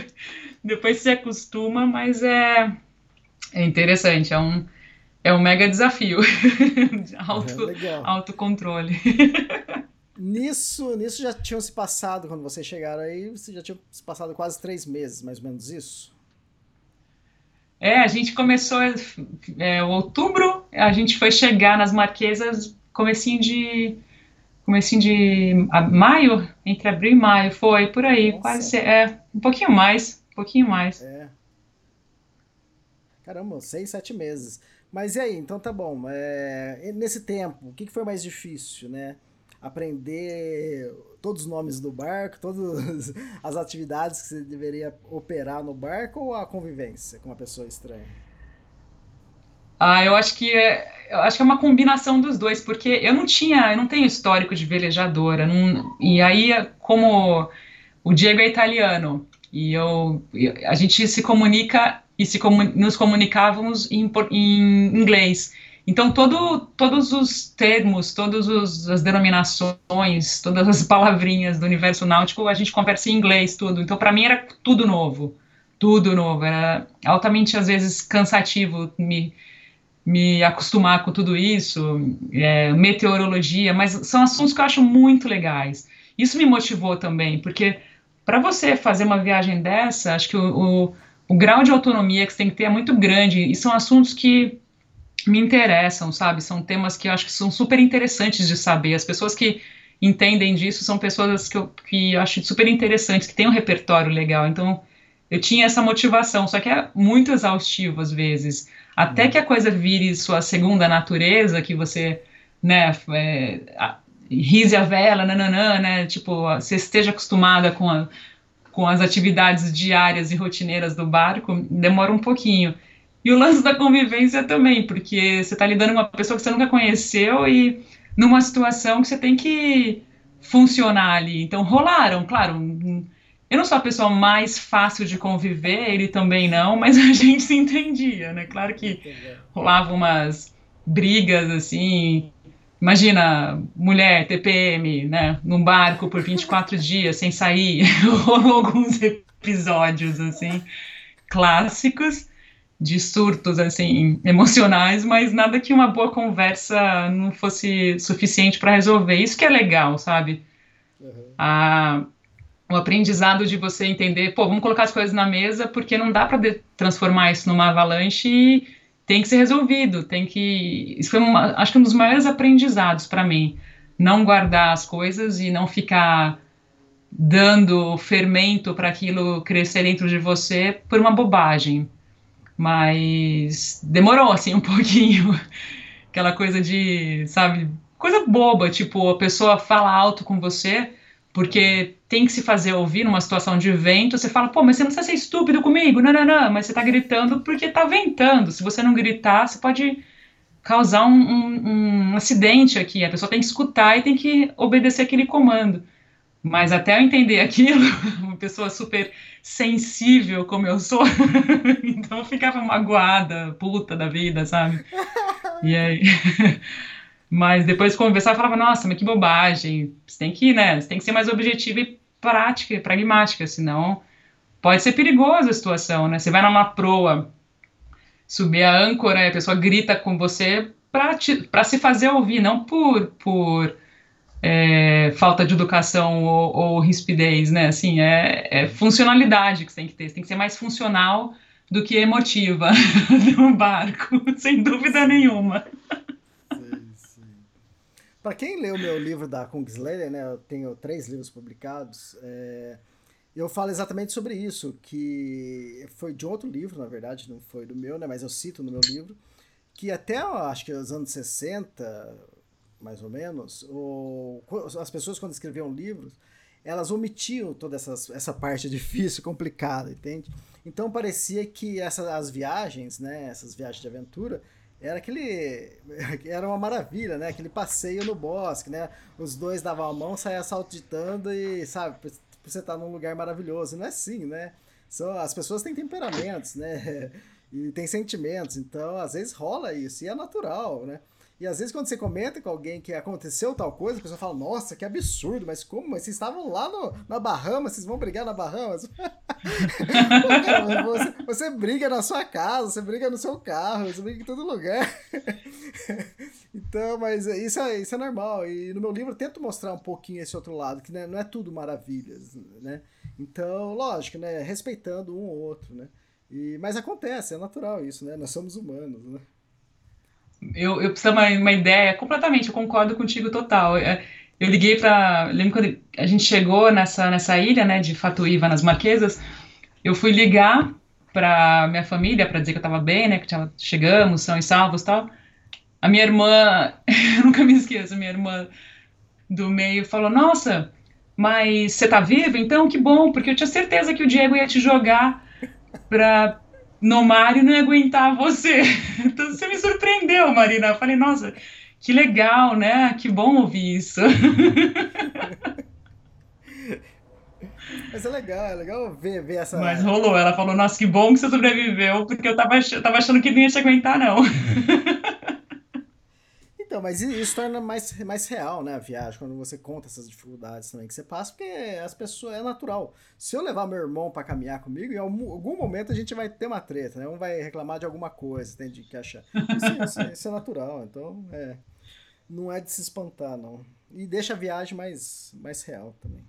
<laughs> depois se acostuma, mas é, é interessante, é um, é um mega desafio, <laughs> auto, é autocontrole. <laughs> Nisso, nisso já tinham se passado, quando vocês chegaram aí, você já tinha se passado quase três meses, mais ou menos isso? É, a gente começou é, outubro, a gente foi chegar nas Marquesas comecinho de comecinho de a, maio, entre abril e maio, foi por aí, Nossa. quase, é, um pouquinho mais, um pouquinho mais. É. Caramba, seis, sete meses. Mas e aí, então tá bom, é, nesse tempo, o que, que foi mais difícil, né? Aprender todos os nomes do barco, todas <laughs> as atividades que você deveria operar no barco ou a convivência com uma pessoa estranha? Ah, eu acho que é, eu acho que é uma combinação dos dois, porque eu não tinha, eu não tenho histórico de velejadora, não, e aí como o Diego é italiano e eu, a gente se comunica e se nos comunicávamos em, em inglês. Então, todo, todos os termos, todas as denominações, todas as palavrinhas do universo náutico, a gente conversa em inglês, tudo. Então, para mim, era tudo novo. Tudo novo. Era altamente, às vezes, cansativo me, me acostumar com tudo isso, é, meteorologia, mas são assuntos que eu acho muito legais. Isso me motivou também, porque para você fazer uma viagem dessa, acho que o, o, o grau de autonomia que você tem que ter é muito grande, e são assuntos que me interessam, sabe? São temas que eu acho que são super interessantes de saber. As pessoas que entendem disso são pessoas que eu, que eu acho super interessantes, que têm um repertório legal. Então, eu tinha essa motivação, só que é muito exaustivo às vezes. Até uhum. que a coisa vire sua segunda natureza, que você, né, é, a, rise a vela, nananã, né, tipo, você esteja acostumada com, a, com as atividades diárias e rotineiras do barco, demora um pouquinho. E o lance da convivência também, porque você está lidando com uma pessoa que você nunca conheceu e numa situação que você tem que funcionar ali. Então rolaram, claro. Eu não sou a pessoa mais fácil de conviver, ele também não, <laughs> mas a gente se entendia, né? Claro que rolavam umas brigas assim. Imagina, mulher, TPM, né? Num barco por 24 <laughs> dias sem sair. <laughs> Rolou alguns episódios assim clássicos de surtos assim emocionais, mas nada que uma boa conversa não fosse suficiente para resolver. Isso que é legal, sabe? Uhum. A, o aprendizado de você entender, pô, vamos colocar as coisas na mesa, porque não dá para transformar isso numa avalanche e tem que ser resolvido, tem que. Isso foi, uma, acho que um dos maiores aprendizados para mim. Não guardar as coisas e não ficar dando fermento para aquilo crescer dentro de você por uma bobagem. Mas demorou, assim, um <laughs> pouquinho. Aquela coisa de, sabe, coisa boba, tipo, a pessoa fala alto com você porque tem que se fazer ouvir numa situação de vento, você fala, pô, mas você não precisa ser estúpido comigo, não, não, não, mas você tá gritando porque tá ventando, se você não gritar, você pode causar um, um, um acidente aqui, a pessoa tem que escutar e tem que obedecer aquele comando. Mas até eu entender <laughs> aquilo, uma pessoa super sensível como eu sou, <laughs> então eu ficava magoada, puta da vida, sabe? E <laughs> aí. <laughs> Mas depois de conversar, eu falava, nossa, mas que bobagem. Você tem que, né? Você tem que ser mais objetivo e prática, pragmática, senão pode ser perigosa a situação, né? Você vai numa proa, subir a âncora e a pessoa grita com você para se fazer ouvir, não por, por é, falta de educação ou, ou, rispidez, né? Assim, é, é, funcionalidade que você tem que ter. Você tem que ser mais funcional do que emotiva <laughs> no barco, <laughs> sem dúvida nenhuma. Para quem leu o meu livro da Kungsleder, né, eu tenho três livros publicados, é, eu falo exatamente sobre isso, que foi de outro livro, na verdade, não foi do meu, né, mas eu cito no meu livro, que até, acho que os anos 60, mais ou menos, ou, as pessoas quando escreviam livros, elas omitiam toda essa, essa parte <laughs> difícil, complicada, entende? Então parecia que essa, as viagens, né, essas viagens de aventura, era aquele. <laughs> Era uma maravilha, né? Aquele passeio no bosque, né? Os dois davam a mão, saiam saltitando e, sabe, você tá num lugar maravilhoso. Não é assim, né? São, as pessoas têm temperamentos, né? <laughs> E têm sentimentos, então às vezes rola isso, e é natural, né? E às vezes quando você comenta com alguém que aconteceu tal coisa, a pessoa fala, nossa, que absurdo, mas como? Vocês estavam lá no, na Bahamas, vocês vão brigar na Bahamas? <laughs> você, você briga na sua casa, você briga no seu carro, você briga em todo lugar. <laughs> então, mas isso é, isso é normal. E no meu livro eu tento mostrar um pouquinho esse outro lado, que né, não é tudo maravilhas, né? Então, lógico, né? Respeitando um ou outro, né? E, mas acontece, é natural isso, né? Nós somos humanos, né? Eu, eu preciso uma, uma ideia completamente, eu concordo contigo total. Eu, é, eu liguei para. Lembro quando a gente chegou nessa, nessa ilha, né, de Fatuíva, nas Marquesas, eu fui ligar para minha família para dizer que eu estava bem, né, que tava, chegamos, são e salvos tal. A minha irmã, eu <laughs> nunca me esqueço, minha irmã do meio falou: Nossa, mas você tá vivo? Então que bom, porque eu tinha certeza que o Diego ia te jogar para no mar e não ia aguentar você. <laughs> Então você me surpreendeu, Marina. Eu falei, nossa, que legal, né? Que bom ouvir isso. <laughs> Mas é legal, é legal ver, ver essa. Mas rolou, ela falou, nossa, que bom que você sobreviveu, porque eu tava, eu tava achando que não ia te aguentar, não. <laughs> Então, mas isso torna mais, mais real, né, a viagem, quando você conta essas dificuldades também que você passa, porque as pessoas, é natural. Se eu levar meu irmão para caminhar comigo, em algum, algum, momento a gente vai ter uma treta, né? Um vai reclamar de alguma coisa, tem de que achar. Isso, isso, isso, é natural, então, é, não é de se espantar, não. E deixa a viagem mais, mais real também.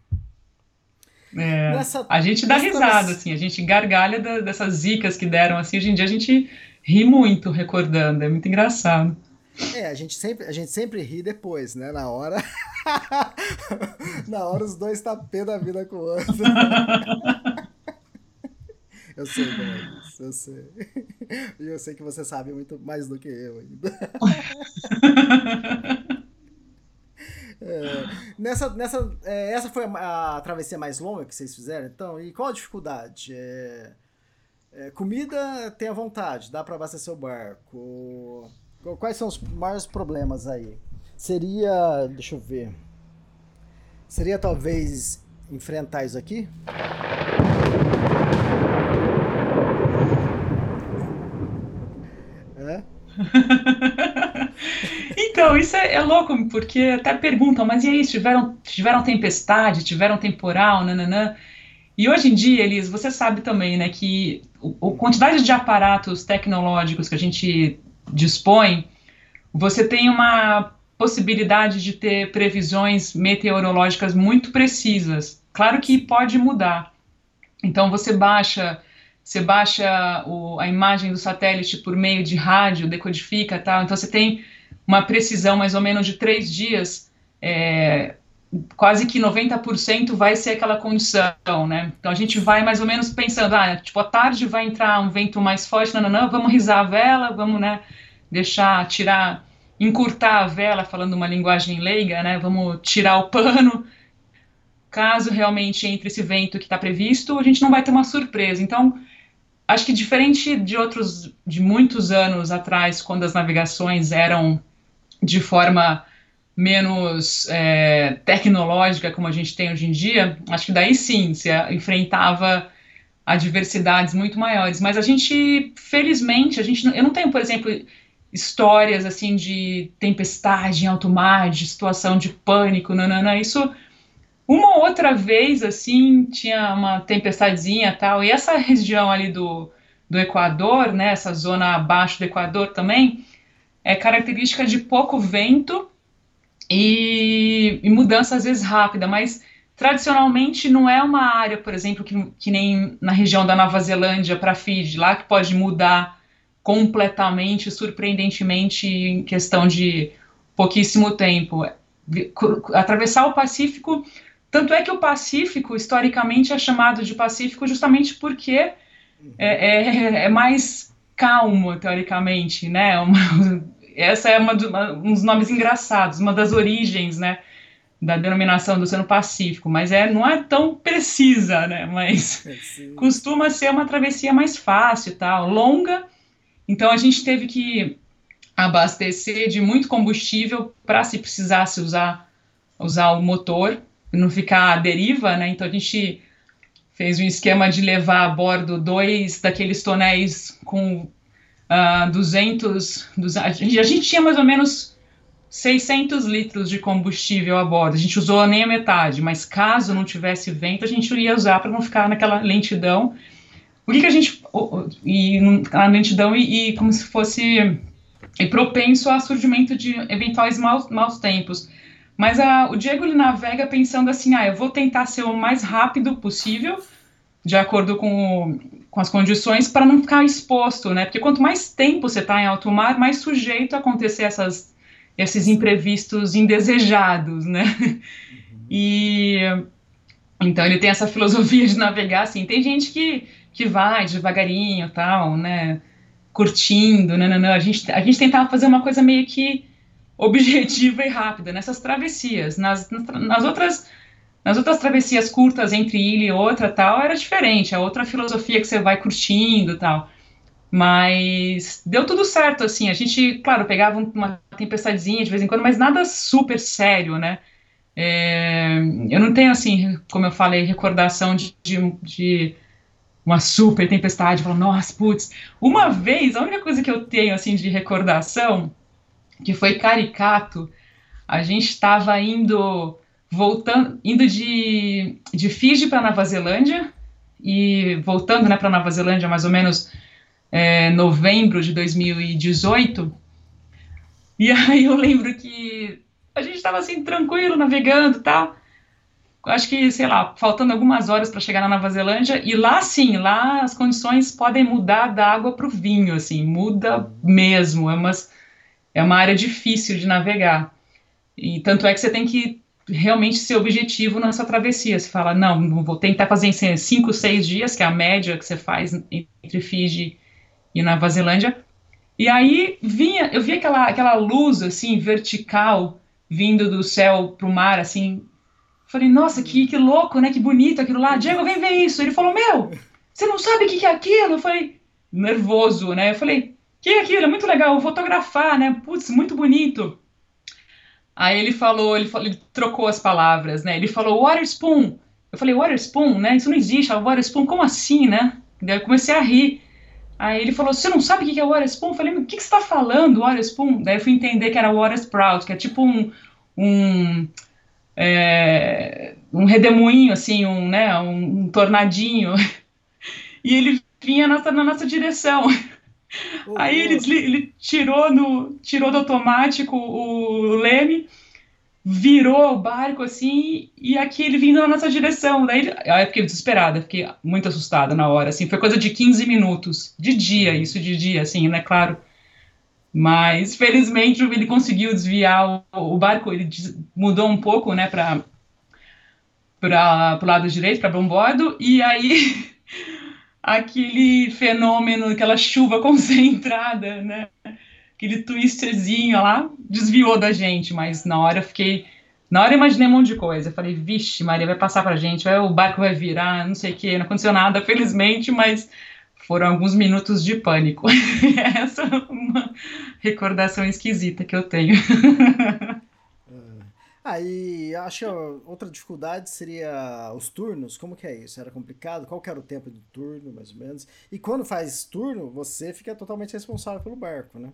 É, Nessa, a gente dá risada, assim, a gente gargalha da, dessas zicas que deram, assim, hoje em dia a gente ri muito recordando, é muito engraçado. É, a gente sempre, a gente sempre ri depois, né? Na hora. <laughs> Na hora os dois tá pé da vida com o outro. <laughs> eu sei como é eu sei. E eu sei que você sabe muito mais do que eu ainda. <laughs> É, nessa, nessa, é, essa foi a, a, travessia mais longa que vocês fizeram, então? E qual a dificuldade? É, é comida tem à vontade, dá para abastecer o barco. Quais são os maiores problemas aí? Seria. Deixa eu ver. Seria talvez enfrentar isso aqui? É? <laughs> então, isso é, é, louco, porque até perguntam, mas e aí, tiveram, tiveram tempestade, tiveram temporal, nananã. E hoje em dia, Elis, você sabe também, né, que a quantidade de aparatos tecnológicos que a gente dispõe, você tem uma possibilidade de ter previsões meteorológicas muito precisas. Claro que pode mudar. Então você baixa, você baixa o, a imagem do satélite por meio de rádio, decodifica tal. Então você tem uma precisão mais ou menos de três dias. É, quase que 90% vai ser aquela condição, né? Então a gente vai mais ou menos pensando, ah, tipo, à tarde vai entrar um vento mais forte, não, não, não, vamos risar a vela, vamos, né, deixar, tirar, encurtar a vela, falando uma linguagem leiga, né, vamos tirar o pano. Caso realmente entre esse vento que está previsto, a gente não vai ter uma surpresa. Então, acho que diferente de outros, de muitos anos atrás, quando as navegações eram de forma menos é, tecnológica como a gente tem hoje em dia, acho que daí sim se enfrentava adversidades muito maiores. Mas a gente, felizmente, a gente, eu não tenho, por exemplo, histórias assim de tempestade em alto mar, de situação de pânico, nanana, isso uma outra vez assim tinha uma tempestadezinha tal e essa região ali do, do Equador, né, essa zona abaixo do Equador também é característica de pouco vento e, e, mudança às vezes rápida, mas tradicionalmente não é uma área, por exemplo, que, que nem na região da Nova Zelândia para Fiji, lá que pode mudar completamente, surpreendentemente, em questão de pouquíssimo tempo. Atravessar o Pacífico, tanto é que o Pacífico, historicamente, é chamado de Pacífico justamente porque é, é, é mais calmo, teoricamente, né? <laughs> Uma, essa é uma, uma, um dos nomes engraçados, uma das origens, né, da denominação do Oceano Pacífico, mas é, não é tão precisa, né, mas é, <laughs> costuma ser uma travessia mais fácil e tal, longa, então a gente teve que abastecer de muito combustível para se precisasse usar, usar o motor, não ficar à deriva, né, então a gente fez um esquema de levar a bordo dois daqueles tonéis com uh, 200, 200 a, gente, tinha mais ou menos 600 litros de combustível a bordo. A gente usou nem a metade, mas caso não tivesse vento, a gente ia usar para não ficar naquela lentidão. O que, que a gente. E, na lentidão e, e, como se fosse. E propenso a surgimento de eventuais maus, maus tempos. Mas a, o Diego ele navega pensando assim: ah, eu vou tentar ser o mais rápido possível, de acordo com com as condições para não ficar exposto, né? Porque quanto mais tempo você está em alto mar, mais sujeito a acontecer essas, esses imprevistos indesejados, né? Uhum. E então ele tem essa filosofia de navegar assim. Tem gente que, que vai devagarinho, tal, né? Curtindo, né? A gente a gente tentava fazer uma coisa meio que objetiva e rápida nessas travessias. Nas, nas outras nas outras travessias curtas entre ilha e outra tal, era diferente, é outra filosofia que você vai curtindo tal. Mas deu tudo certo, assim. A gente, claro, pegava uma tempestadezinha de vez em quando, mas nada super sério, né? É, eu não tenho, assim, como eu falei, recordação de, de, de uma super tempestade. Falo, nossa, putz. Uma vez, a única coisa que eu tenho, assim, de recordação, que foi caricato, a gente estava indo voltando, indo de, de Fiji para Nova Zelândia e voltando né, para Nova Zelândia mais ou menos é, novembro de 2018. E <laughs> aí eu lembro que a gente estava assim tranquilo navegando, tal. Acho que, sei lá, faltando algumas horas para chegar na Nova Zelândia, e lá sim, lá as condições podem mudar da água para o vinho, assim, muda mesmo, é, umas, é uma área difícil de navegar. E tanto é que você tem que realmente ser objetivo nessa travessia. Você fala, não, vou tentar fazer em cinco, seis dias, que é a média que você faz entre Fiji e Nova Zelândia. E aí vinha, eu vi aquela, aquela luz assim vertical vindo do céu para o mar, assim. Falei, nossa, que, que louco, né? Que bonito aquilo lá. Diego, vem ver isso. Ele falou, meu, você não sabe o que, que é aquilo? Eu falei, nervoso, né? Eu falei, que é aquilo? É muito legal, vou fotografar, né? Putz, muito bonito. Aí ele falou, ele, falou, ele trocou as palavras, né? Ele falou water spoon. Eu falei, water spoon, né? Isso não existe, a water spoon, como assim, né? Daí eu comecei a rir. Aí ele falou, você não sabe o que é water spoon? Eu falei, o que, que você está falando, water spoon? Daí eu fui entender que era water sprout, que é tipo um, um, é, um redemoinho, assim, um, né, um, um tornadinho. <laughs> e ele vinha na, na nossa direção. Aí ele, ele, tirou, no, tirou do automático o leme virou o barco assim e aquele vindo na nossa direção. Daí aí eu fiquei desesperada, fiquei muito assustada na hora, assim, foi coisa de 15 minutos, de dia, isso de dia, assim, né, claro. Mas felizmente ele conseguiu desviar o, o barco, ele mudou um pouco, né, para para o lado direito, para bombordo, e aí <laughs> aquele fenômeno, aquela chuva <laughs> concentrada, né? Aquele twisterzinho lá, desviou da gente, mas na hora eu fiquei. Na hora eu imaginei um monte de coisa. Eu falei, vixe, Maria, vai passar pra gente, vai, o barco vai virar, não sei o que, não aconteceu nada, <laughs> felizmente, mas foram alguns minutos de pânico. <laughs> Essa é uma recordação esquisita que eu tenho. Aí, ah, acho outra dificuldade seria os turnos. Como que é isso? Era complicado? Qual era o tempo do turno, mais ou menos? E quando faz turno, você fica totalmente responsável pelo barco, né?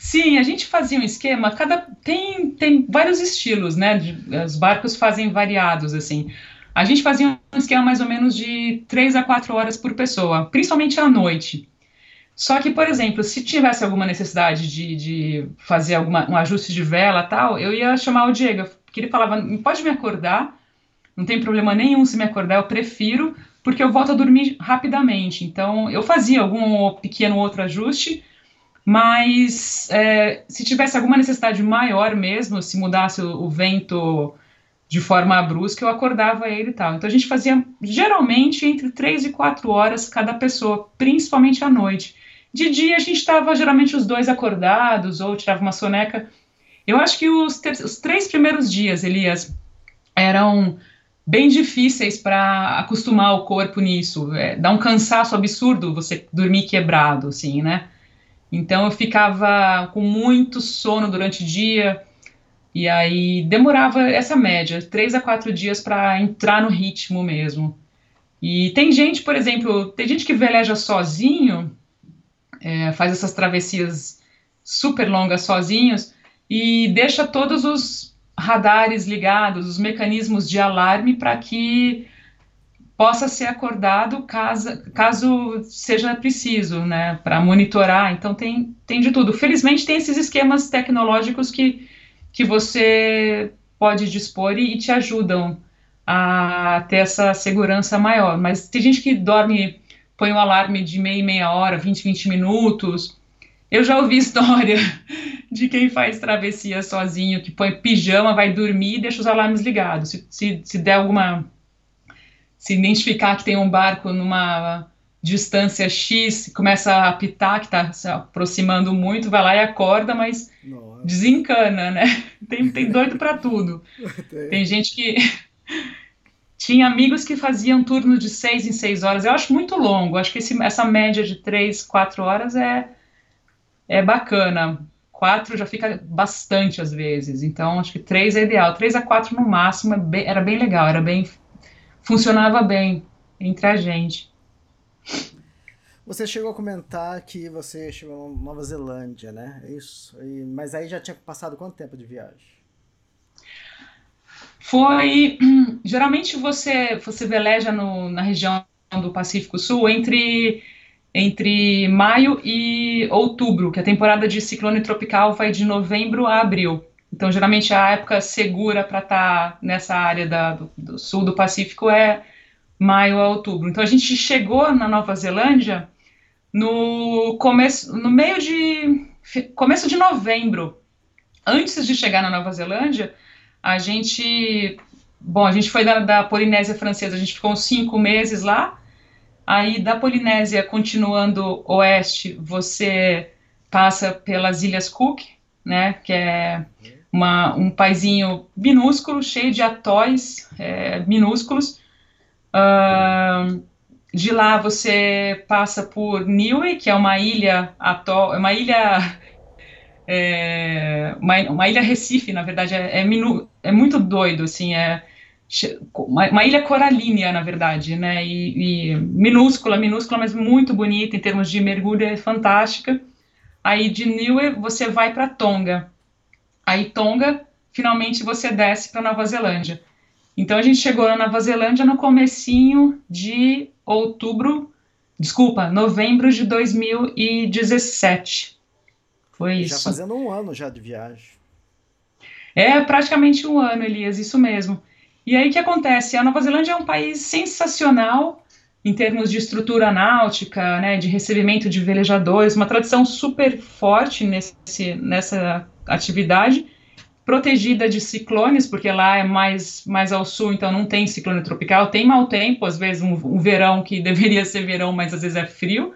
Sim, a gente fazia um esquema, cada tem, tem vários estilos, né? De, os barcos fazem variados, assim. A gente fazia um esquema mais ou menos de três a quatro horas por pessoa, principalmente à noite. Só que, por exemplo, se tivesse alguma necessidade de, de fazer alguma, um ajuste de vela tal, eu ia chamar o Diego, porque ele falava, pode me acordar, não tem problema nenhum se me acordar, eu prefiro, porque eu volto a dormir rapidamente. Então, eu fazia algum pequeno outro ajuste, mas é, se tivesse alguma necessidade maior mesmo, se mudasse o, o vento de forma brusca, eu acordava ele e tal. Então a gente fazia geralmente entre três e quatro horas cada pessoa, principalmente à noite. De dia a gente estava geralmente os dois acordados ou tirava uma soneca. Eu acho que os, os três primeiros dias, Elias, eram bem difíceis para acostumar o corpo nisso. É, dá um cansaço absurdo você dormir quebrado, assim, né? Então eu ficava com muito sono durante o dia e aí demorava essa média, três a quatro dias para entrar no ritmo mesmo. E tem gente, por exemplo, tem gente que veleja sozinho é, faz essas travessias super longas sozinhos e deixa todos os radares ligados, os mecanismos de alarme para que possa ser acordado caso, caso seja preciso, né, para monitorar. Então tem, tem de tudo. Felizmente tem esses esquemas tecnológicos que, que você pode dispor e, e te ajudam a ter essa segurança maior. Mas tem gente que dorme põe um alarme de meia e meia hora, 20, 20 minutos. Eu já ouvi <laughs> história de quem faz travessia sozinho, que põe pijama, vai dormir e deixa os alarmes ligados. Se, se, se der alguma. Se identificar que tem um barco numa distância X, começa a apitar, que está se aproximando muito, vai lá e acorda, mas Nossa. desencana, né? <laughs> Tem, tem doido para tudo. <laughs> tem gente que tinha amigos que faziam turno de seis em seis horas. Eu acho muito longo. Acho que esse, essa média de três, quatro horas é, é bacana. Quatro já fica bastante às vezes. Então, acho que três é ideal. Três a quatro no máximo é bem, era bem legal. Era bem funcionava bem entre a gente. Você chegou a comentar que você chegou na Nova Zelândia, né? É isso. E, mas aí já tinha passado quanto tempo de viagem? Foi geralmente você você veleja no, na região do Pacífico Sul entre entre maio e outubro, que a temporada de ciclone tropical vai de novembro a abril. Então, geralmente a época segura para estar tá nessa área da, do, do, sul do Pacífico é maio a outubro. Então, a gente chegou na Nova Zelândia no começo, no meio de começo de novembro. Antes de chegar na Nova Zelândia, a gente, bom, a gente foi da, da Polinésia Francesa, a gente ficou uns cinco meses lá. Aí da Polinésia, continuando oeste, você passa pelas Ilhas Cook, né, que é uma, um paizinho minúsculo, cheio de atóis é, minúsculos. Uh, de lá você passa por Niue, que é uma ilha atol, uma ilha é, uma, uma, ilha Recife, na verdade, é, é, minu, é muito doido, assim, é uma, uma, ilha coralínea, na verdade, né, e, e, minúscula, minúscula, mas muito bonita em termos de mergulho, é fantástica. Aí de Niue você vai para Tonga. Aí Tonga, finalmente você desce para Nova Zelândia. Então a gente chegou na Nova Zelândia no comecinho de outubro, desculpa, novembro de 2017. Foi já isso. fazendo um ano já de viagem. É praticamente um ano, Elias, isso mesmo. E aí o que acontece? A Nova Zelândia é um país sensacional em termos de estrutura náutica, né, de recebimento de velejadores, uma tradição super forte nesse, nessa atividade, protegida de ciclones, porque lá é mais, mais ao sul, então não tem ciclone tropical, tem mau tempo, às vezes um, um verão que <laughs> deveria ser verão, mas às vezes é frio,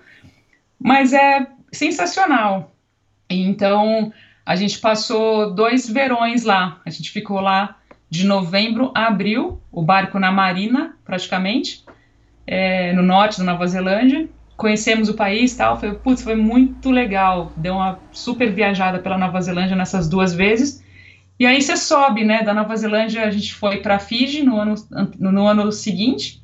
mas é sensacional. Então, a gente passou dois verões lá, a gente ficou lá de novembro a abril, o barco na marina, praticamente, é, no norte da Nova Zelândia. Conhecemos o país tal, foi, putz, foi muito legal. Deu uma super viajada pela Nova Zelândia nessas duas vezes. E aí você sobe, né? Da Nova Zelândia a gente foi para Fiji no ano, no ano seguinte.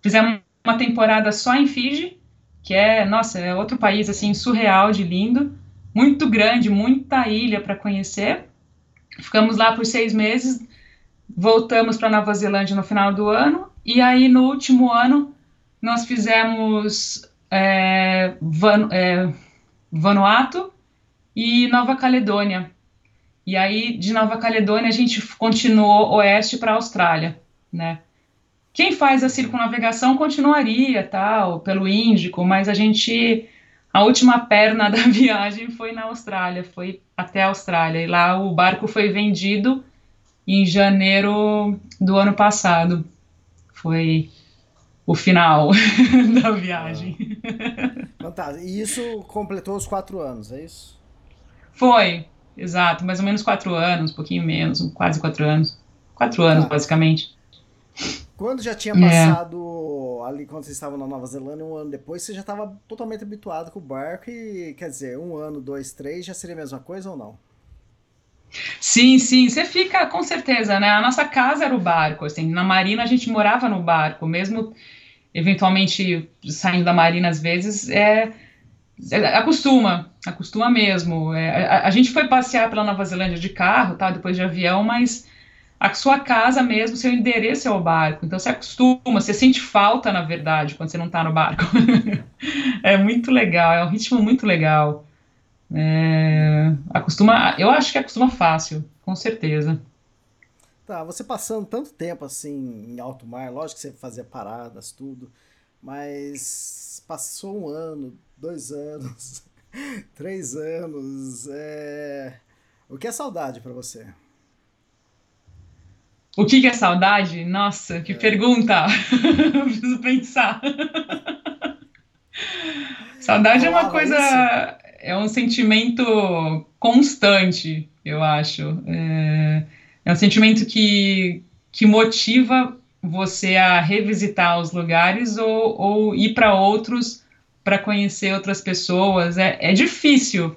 Fizemos uma temporada só em Fiji, que é, nossa, é outro país assim surreal de lindo, muito grande, muita ilha para conhecer. Ficamos lá por seis meses, voltamos para Nova Zelândia no final do ano e aí no último ano nós fizemos é, Van, é, Vanuatu e Nova Caledônia. E aí, de Nova Caledônia, a gente continuou oeste para a Austrália, né? Quem faz a circunnavegação continuaria, tal, pelo Índico, mas a gente, a última perna <laughs> da viagem foi na Austrália, foi até a Austrália, e lá o barco foi vendido em janeiro do ano passado. Foi o final <laughs> da viagem. Fantástico. E isso completou os quatro anos, é isso? Foi, exato. Mais ou menos quatro anos, um pouquinho menos, quase quatro anos. Quatro anos, ah. basicamente. Quando já tinha passado é. ali, quando vocês estavam na Nova Zelândia, um ano depois, você já estava totalmente habituado com o barco e, quer dizer, um ano, dois, três, já seria a mesma coisa ou não? Sim, sim, você fica com certeza, né? A nossa casa era o barco, assim, na marina a gente morava no barco, mesmo eventualmente saindo da marina às vezes, é, é acostuma, acostuma mesmo. É, a, a, gente foi passear pela Nova Zelândia de carro, tá, depois de avião, mas a sua casa mesmo, seu endereço é o barco, então você acostuma, você sente falta, na verdade, quando você não está no barco. <laughs> é muito legal, é um ritmo muito legal. É, acostuma, eu acho que acostuma fácil, com certeza. Tá, você passando tanto tempo assim em alto mar, lógico que você fazia paradas, tudo, mas passou um ano, dois anos, <laughs> três anos. É... O que é saudade para você? O que, que, é saudade? Nossa, que é. pergunta! <laughs> Preciso pensar. saudade é uma coisa. Isso? É um sentimento constante, eu acho. É é um sentimento que, que motiva você a revisitar os lugares ou, ou ir para outros para conhecer outras pessoas. É, é difícil.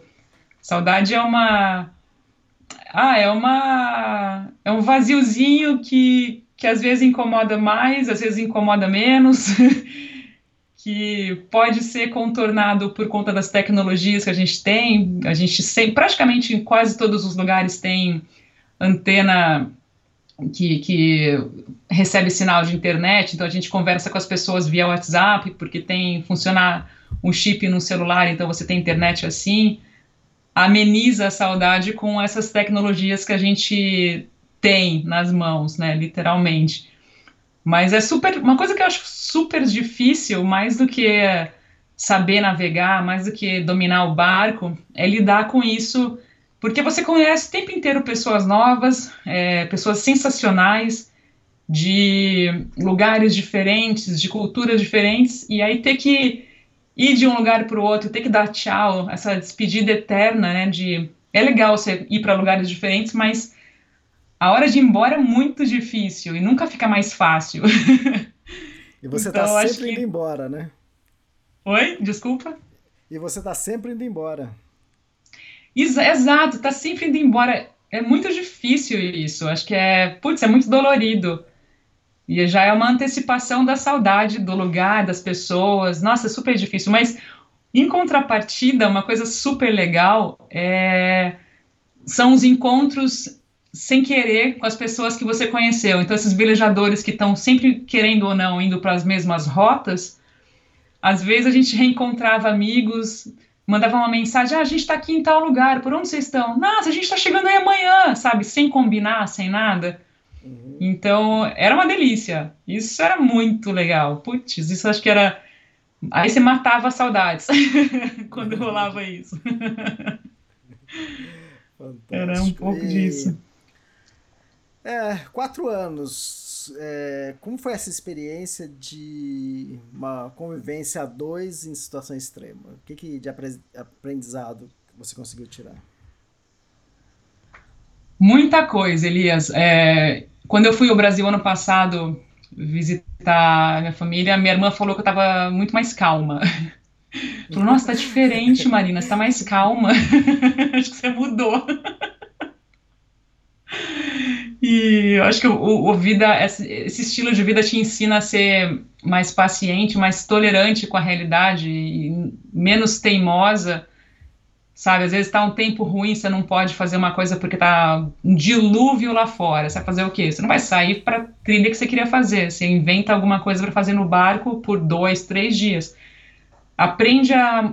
Saudade é uma. Ah, é uma. É um vaziozinho que, que às vezes incomoda mais, às vezes incomoda menos. <laughs> que pode ser contornado por conta das tecnologias que a gente tem. A gente sempre, praticamente em quase todos os lugares tem antena que, que, recebe sinal de internet, então a gente conversa com as pessoas via WhatsApp, porque tem funcionar um chip no celular, então você tem internet assim, ameniza a saudade com essas tecnologias que a gente tem nas mãos, né, literalmente. Mas é super, uma coisa que eu acho super difícil, mais do que saber navegar, mais do que dominar o barco, é lidar com isso porque você conhece o tempo inteiro pessoas novas, é, pessoas sensacionais, de lugares diferentes, de culturas diferentes, e aí ter que ir de um lugar para o outro, ter que dar tchau, essa despedida eterna, né? De é legal você ir para lugares diferentes, mas a hora de ir embora é muito difícil e nunca fica mais fácil. E você está então, sempre indo embora, né? Oi, desculpa. E você está sempre indo embora. Exato, tá sempre indo embora. É muito difícil isso. Acho que é, putz, é muito dolorido. E já é uma antecipação da saudade do lugar, das pessoas. Nossa, é super difícil. Mas, em contrapartida, uma coisa super legal é... são os encontros sem querer com as pessoas que você conheceu. Então, esses velejadores que estão sempre, querendo ou não, indo para as mesmas rotas, às vezes a gente reencontrava amigos mandava uma mensagem: ah, a gente está aqui em tal lugar, por onde vocês estão? Nossa, a gente está chegando aí amanhã, sabe? Sem combinar, sem nada. Então, era uma delícia. Isso era muito legal. Putz, isso acho que era. Aí você matava as saudades <laughs> quando rolava isso. <laughs> era um pouco disso. É, quatro anos. É, como foi essa experiência de uma convivência a dois em situação extrema? O que, que de aprendizado você conseguiu tirar? Muita coisa, Elias. É, quando eu fui ao Brasil ano passado visitar minha família, minha irmã falou que eu estava muito mais calma. <laughs> Falou, nossa, tá diferente, Marina, você tá mais calma. <laughs> Acho que você mudou. E eu acho que o, o vida, esse, estilo de vida te ensina a ser mais paciente, mais tolerante com a realidade, menos teimosa, sabe? Às vezes está um tempo ruim, você não pode fazer uma coisa porque está um dilúvio lá fora. Você vai fazer o quê? Você não vai sair para trilha que você queria fazer. Você inventa alguma coisa para fazer no barco por dois, três dias. Aprende a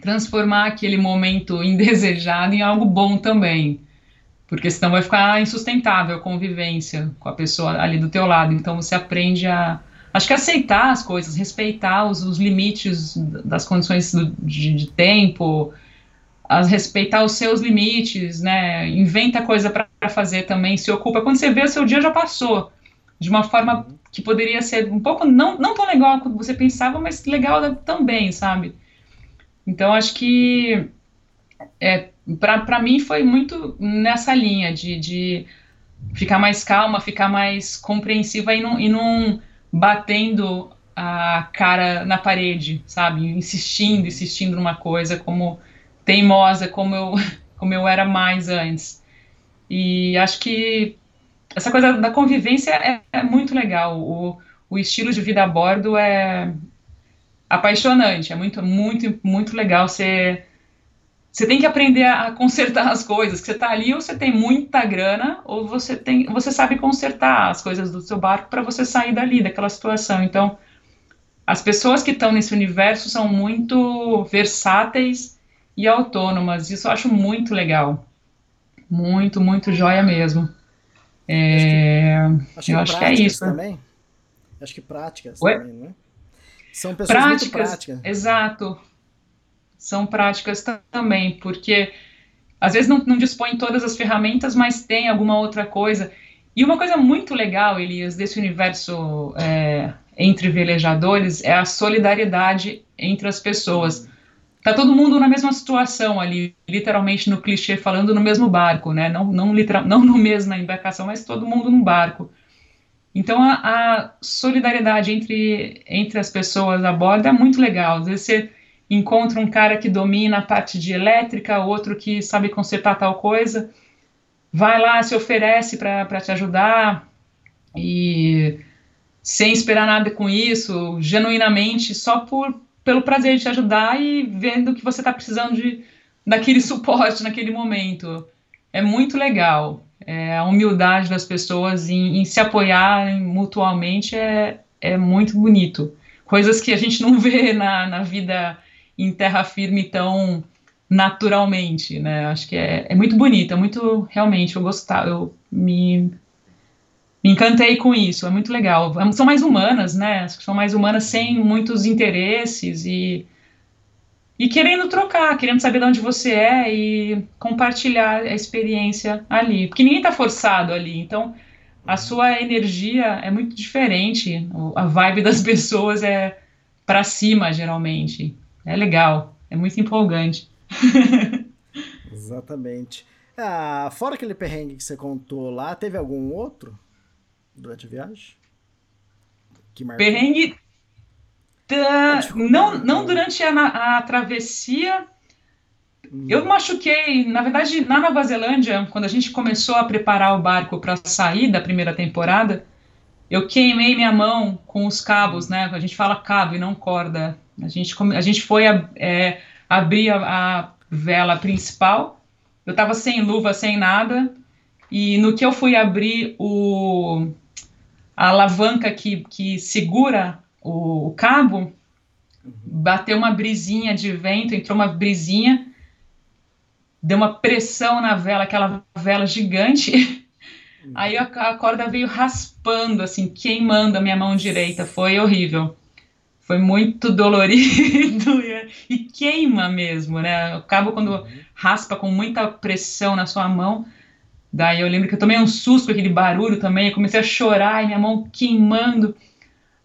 transformar aquele momento <laughs> indesejado em algo bom também porque senão vai ficar insustentável a convivência com a pessoa ali do teu lado. Então você aprende a, acho que aceitar as coisas, respeitar os, os limites das condições do, de, de, tempo, a respeitar os seus limites, né? Inventa coisa para fazer também, se ocupa. Quando você vê, o seu dia já passou de uma forma que poderia ser um pouco não, não tão legal quanto você pensava, mas legal também, sabe? Então acho que é, para mim foi muito nessa linha de, de ficar mais calma, ficar mais compreensiva e não, e não batendo a cara na parede, sabe? Insistindo, insistindo numa coisa como teimosa, como eu, <laughs> como eu era mais antes. E acho que essa coisa da convivência é, é muito legal. O, o estilo de vida a bordo é apaixonante, é muito, muito, muito legal ser você tem que aprender a consertar as coisas. Que você está ali, ou você tem muita grana, ou você tem, você sabe consertar as coisas do seu barco para você sair dali, daquela situação. Então, as pessoas que estão nesse universo são muito versáteis e autônomas. Isso eu acho muito legal. Muito, muito joia mesmo. É, acho que, eu acho que é isso. Também? Acho que práticas Oi? também, não é? São pessoas práticas, muito práticas. Exato são práticas também, porque às vezes não, não dispõe todas as ferramentas, mas tem alguma outra coisa. E uma coisa muito legal, Elias, desse universo é, entre velejadores é a solidariedade entre as pessoas. Tá todo mundo na mesma situação ali, literalmente no clichê falando no mesmo barco, né? Não, não, literal, não no mesmo na embarcação, mas todo mundo num barco. Então a, a solidariedade entre, entre as pessoas a bordo é muito legal. Às vezes você encontra um cara que domina a parte de elétrica, outro que sabe consertar tal coisa, vai lá, se oferece para te ajudar e sem esperar nada com isso, genuinamente, só por pelo prazer de te ajudar e vendo que você está precisando de daquele <laughs> suporte naquele momento. É muito legal. É, a humildade das pessoas em, em se apoiarem mutualmente é, é muito bonito. Coisas que a gente não <laughs> vê na, na vida em terra firme tão naturalmente, né? Acho que é, é muito bonito, é muito realmente eu gostar, eu me, me encantei com isso, é muito legal. São mais humanas, né? São mais humanas sem muitos interesses e e querendo trocar, querendo saber de onde você é e compartilhar a experiência ali, porque ninguém está forçado ali, então a sua energia é muito diferente, a vibe das <laughs> pessoas é para cima geralmente. É legal, é muito empolgante. <laughs> Exatamente. Ah, fora aquele perrengue que você contou lá, teve algum outro durante a viagem? Que perrengue. Da... Não, não durante a, a travessia. Hum. Eu machuquei, na verdade, na Nova Zelândia, quando a gente começou a preparar o barco para sair da primeira temporada, eu queimei minha mão com os cabos, né? A gente fala cabo e não corda a gente, a gente foi é, abrir a, a, vela principal, eu estava sem luva, sem nada, e no que eu fui abrir o, a alavanca que, que segura o, o cabo, bateu uma brisinha de vento, entrou uma brisinha, deu uma pressão na vela, aquela vela gigante. Aí a, a corda veio raspando, assim, queimando a minha mão direita. Foi horrível. Foi muito dolorido <laughs> e, e queima mesmo, né? O cabo, quando raspa com muita pressão na sua mão, daí eu lembro que eu tomei um susto com aquele barulho também. Eu comecei a chorar e minha mão queimando.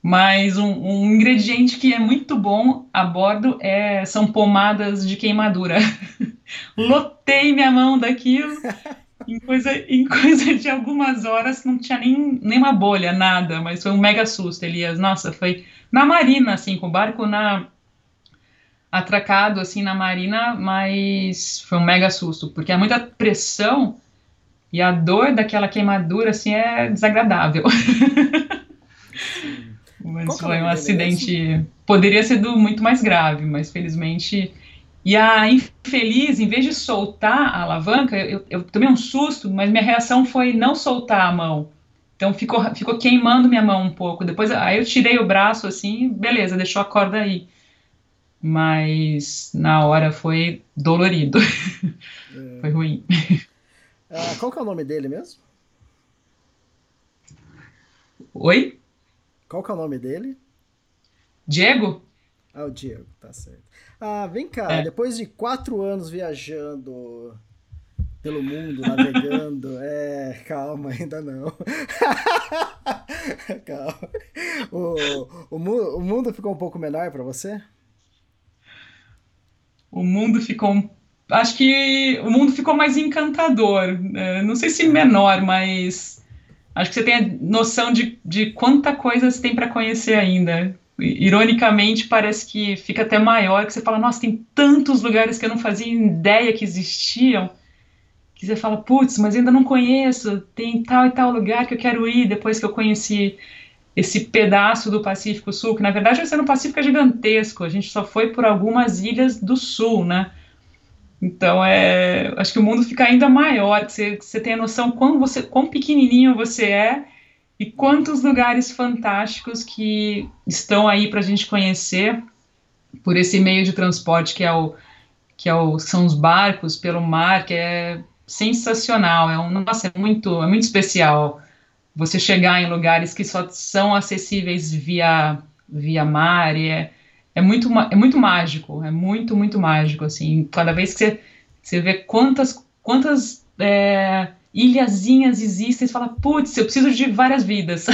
Mas um, um, ingrediente que é muito bom a bordo é, são pomadas de queimadura. <laughs> Lotei minha mão daquilo. <laughs> Em coisa, em coisa de algumas horas não tinha nem, nem uma bolha, nada, mas foi um mega susto, Elias. Nossa, foi na marina, assim, com o barco na atracado assim na marina, mas foi um mega susto, porque é muita pressão e a dor daquela queimadura assim é desagradável. Mas Qual foi um acidente. Poderia ser do muito mais grave, mas felizmente. E a infeliz, em vez de soltar a alavanca, eu, eu tomei um susto, mas minha reação foi não soltar a mão. Então ficou, ficou queimando minha mão um pouco. Depois, aí eu tirei o braço assim, beleza, deixou a corda aí. Mas na hora foi dolorido. É. foi ruim. Ah, qual que é o nome dele mesmo? Oi? Qual que é o nome dele? Diego? Ah, o Diego, tá certo. Ah, vem cá, é. depois de quatro anos viajando pelo mundo, navegando, <laughs> é, calma, ainda não. <laughs> calma. O, o, o mundo ficou um pouco menor para você? O mundo ficou acho que o mundo ficou mais encantador. É, não sei se menor, mas Acho que você tem a noção de, de quanta coisa você tem para conhecer ainda. Ironicamente, parece que fica até maior, que você fala, nossa, tem tantos lugares que eu não fazia ideia que existiam, que você fala, putz, mas ainda não conheço, tem tal e tal lugar que eu quero ir depois que eu conheci esse pedaço do Pacífico Sul, que na verdade o Oceano Pacífico é gigantesco, a gente só foi por algumas ilhas do sul, né? Então, é, acho que o mundo fica ainda maior, você, você tem a noção quão, você, quão pequenininho você é e quantos lugares fantásticos que estão aí para a gente conhecer por esse meio de transporte que é o que é o, são os barcos pelo mar, que é sensacional, é um, nossa, é muito, é muito especial você chegar em lugares que só são acessíveis via via mar, e é, é muito, é muito mágico, é muito, muito mágico, assim, cada vez que você, você vê quantas, quantas é, ilhazinhas existem, você fala, putz, eu preciso de várias vidas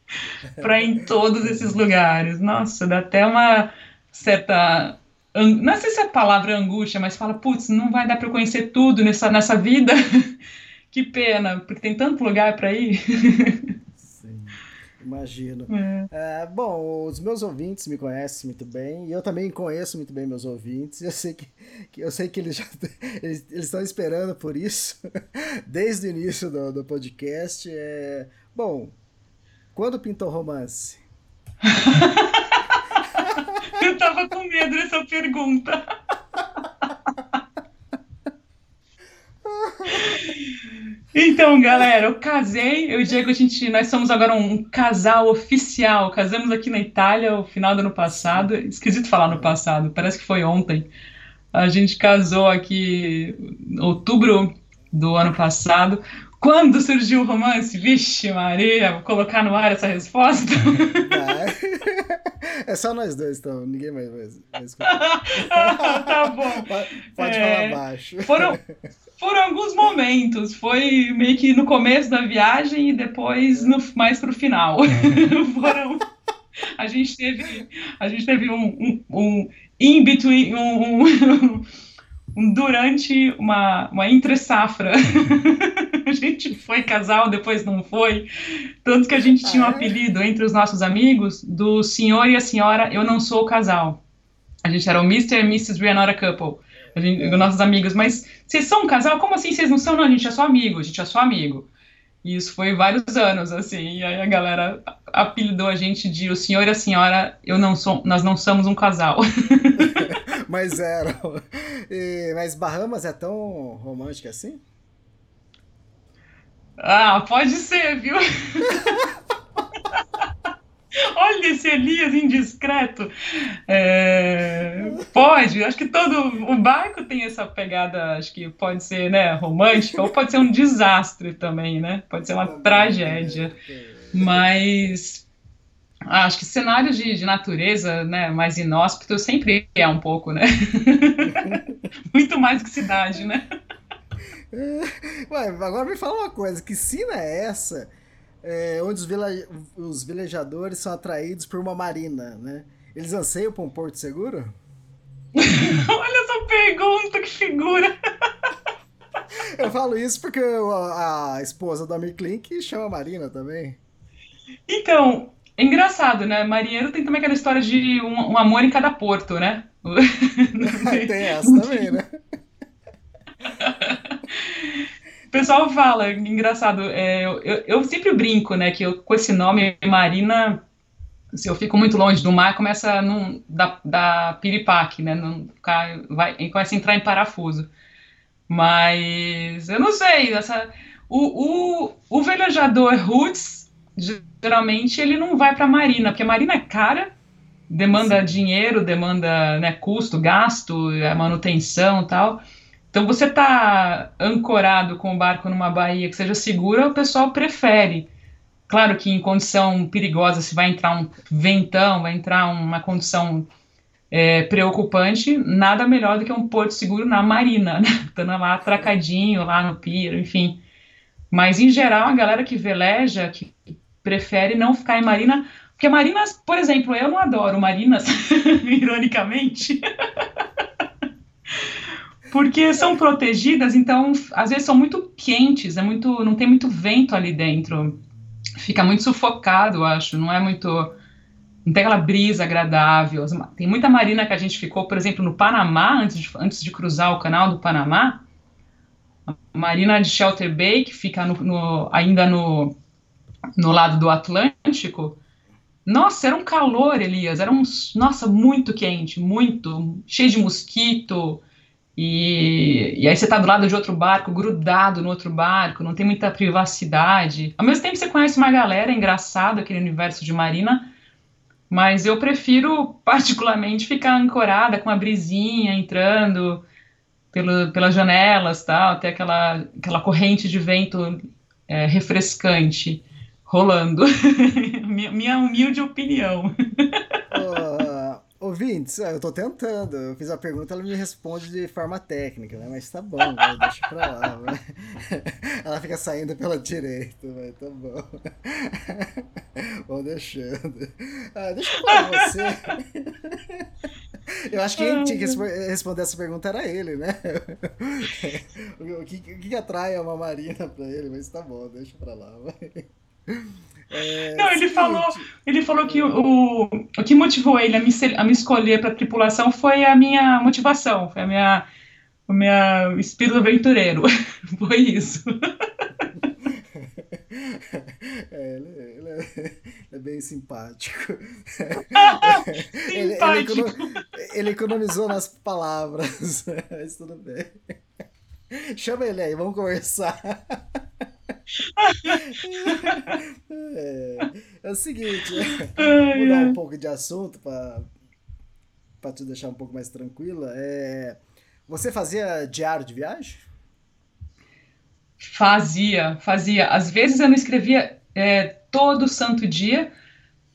<laughs> para ir em todos esses lugares, nossa, dá até uma certa, não sei se é a palavra angústia, mas fala, putz, não vai dar para eu conhecer tudo nessa, nessa vida, <laughs> que pena, porque tem tanto lugar para ir. <laughs> Imagino. É. É, bom, os meus ouvintes me conhecem muito bem e eu também conheço muito bem meus ouvintes. Eu sei que, que eu sei que eles já eles, eles estão esperando por isso <laughs> desde o início do, do podcast. É, bom, quando pintou romance? <laughs> eu tava com medo dessa pergunta. Então, galera, eu casei, eu e o Diego, a gente, nós somos agora um casal oficial. Casamos aqui na Itália o final do ano passado. Esquisito falar no passado, parece que foi ontem. A gente casou aqui em outubro do ano passado. Quando surgiu o romance? Vixe, Maria, vou colocar no ar essa resposta. <laughs> É só nós dois, então. Ninguém mais vai, <laughs> escutar. tá bom. Pode, <laughs> pode é, falar baixo. Foram, foram alguns momentos. Foi meio que no começo da viagem e depois no, mais pro final. <laughs> foram. A gente teve, a gente teve um, um, um in between, um, um, <laughs> um durante uma, uma entre safra. <laughs> a gente foi casal, depois não foi. Tanto que a gente tinha um ah, é? apelido entre os nossos amigos do senhor e a senhora Eu Não Sou o Casal. A gente era o Mr. e Mrs. We Are Not a Couple. Gente, é. Nossos amigos, mas vocês são um casal? Como assim vocês não são? Não, a gente é só amigo, a gente é só amigo. E isso foi vários anos, assim, e aí a galera apelidou a gente de o senhor e a senhora, eu não sou, nós não somos um casal. <laughs> <laughs> mas eram. E, mas Bahamas é tão romântico assim? Ah, pode ser, viu? <laughs> <laughs> Olha esse Elias indiscreto. É, pode, acho que todo o barco tem essa pegada, acho que pode ser, né, romântica, ou pode ser um desastre também, né? Pode ser uma tragédia. Mas acho que cenários de, de natureza, né, mais inóspito sempre é um pouco, né? <laughs> Muito mais que cidade, né? <laughs> Ué, agora me fala uma coisa, que sina é essa é, onde os, vila os velejadores são atraídos por uma marina, né? Eles anseiam por um porto seguro? <laughs> Olha essa pergunta, que figura! <laughs> Eu falo isso porque a, a esposa do Amir Klink chama Marina também. Então, é engraçado, né? Marinheiro tem também aquela história de um, um amor em cada porto, né? <laughs> tem essa também, né? O pessoal fala, engraçado, é, eu, eu, sempre brinco, né, que eu, com esse nome, Marina, se eu fico muito longe do mar, começa a dar, dar piripaque, né, não ficar, vai, começa a entrar em parafuso. Mas, eu não sei, essa, o, o, o velejador roots, geralmente, ele não vai para marina, porque a marina é cara, demanda Sim. dinheiro, demanda né, custo, gasto, manutenção e tal, então, você está ancorado com o barco numa baía que seja segura, o pessoal prefere. Claro que em condição perigosa, se vai entrar um ventão, vai entrar uma condição é, preocupante, nada melhor do que um porto seguro na marina, né? <laughs> Estando lá atracadinho, lá no pier, enfim. Mas, em geral, a galera que veleja, que prefere não ficar em marina, porque marinas, por exemplo, eu não adoro marinas, <laughs> ironicamente. <laughs> porque são protegidas, então às vezes são muito quentes, é muito, não tem muito vento ali dentro, fica muito sufocado, eu acho, não é muito, não tem aquela brisa agradável. Tem muita marina que a gente ficou, por exemplo, no Panamá antes de, antes de cruzar o canal do Panamá, a marina de Shelter Bay que fica no, no, ainda no no lado do Atlântico. Nossa, era um calor, Elias, era um, nossa, muito quente, muito, cheio de mosquito, e, e aí você está do lado de outro barco, grudado no outro barco, não tem muita privacidade. Ao mesmo tempo você conhece uma galera, é engraçado aquele universo de marina, mas eu prefiro <laughs> particularmente ficar ancorada com a brisinha entrando pelo, pelas janelas, tal, ter aquela, aquela corrente de vento é, refrescante rolando. <laughs> minha, minha humilde opinião. <laughs> Ouvintes, eu tô tentando. Eu fiz a pergunta, ela me responde de forma técnica, né? Mas tá bom, vai, deixa pra lá. <laughs> Vai. Ela fica saindo pela direita, vai, tá bom. <laughs> Vou deixando. Ah, deixa eu falar você. Eu acho que quem tinha que responder essa pergunta era ele, né? <laughs> O que, o que atrai uma marina pra ele? Mas tá bom, deixa pra lá, vai. É, não, ele falou, ele falou que o, o que motivou ele a me, a me escolher para tripulação foi a minha motivação, foi a minha, o meu espírito aventureiro. <laughs> foi isso. <laughs> É, ele, ele, é, é, bem simpático. <laughs> ele, simpático. Ele, ele, economizou nas palavras, mas tudo bem. Chama ele aí, vamos conversar. É, é, o seguinte, é, mudar um pouco de assunto para te deixar um pouco mais tranquila. É, você fazia diário de viagem? Fazia, fazia. Às vezes eu não escrevia é, todo santo dia.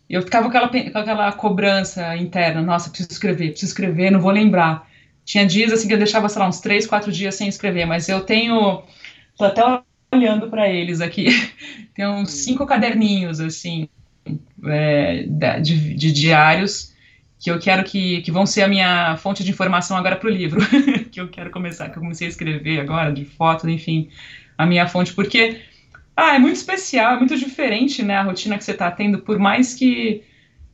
Eu ficava com aquela, com aquela cobrança interna. Nossa, preciso escrever, preciso escrever, não vou lembrar. Tinha dias assim que eu deixava, sei lá, uns três, quatro dias sem escrever, mas eu tenho. Tô até olhando para eles aqui. <laughs> Tem uns cinco caderninhos, assim, é, de, de, diários, que eu quero que, que vão ser a minha fonte de informação agora para o livro, <laughs> que eu quero começar, que eu comecei a escrever agora, de fotos, enfim, a minha fonte, porque ah, é muito especial, é muito diferente, né, a rotina que você está tendo, por mais que,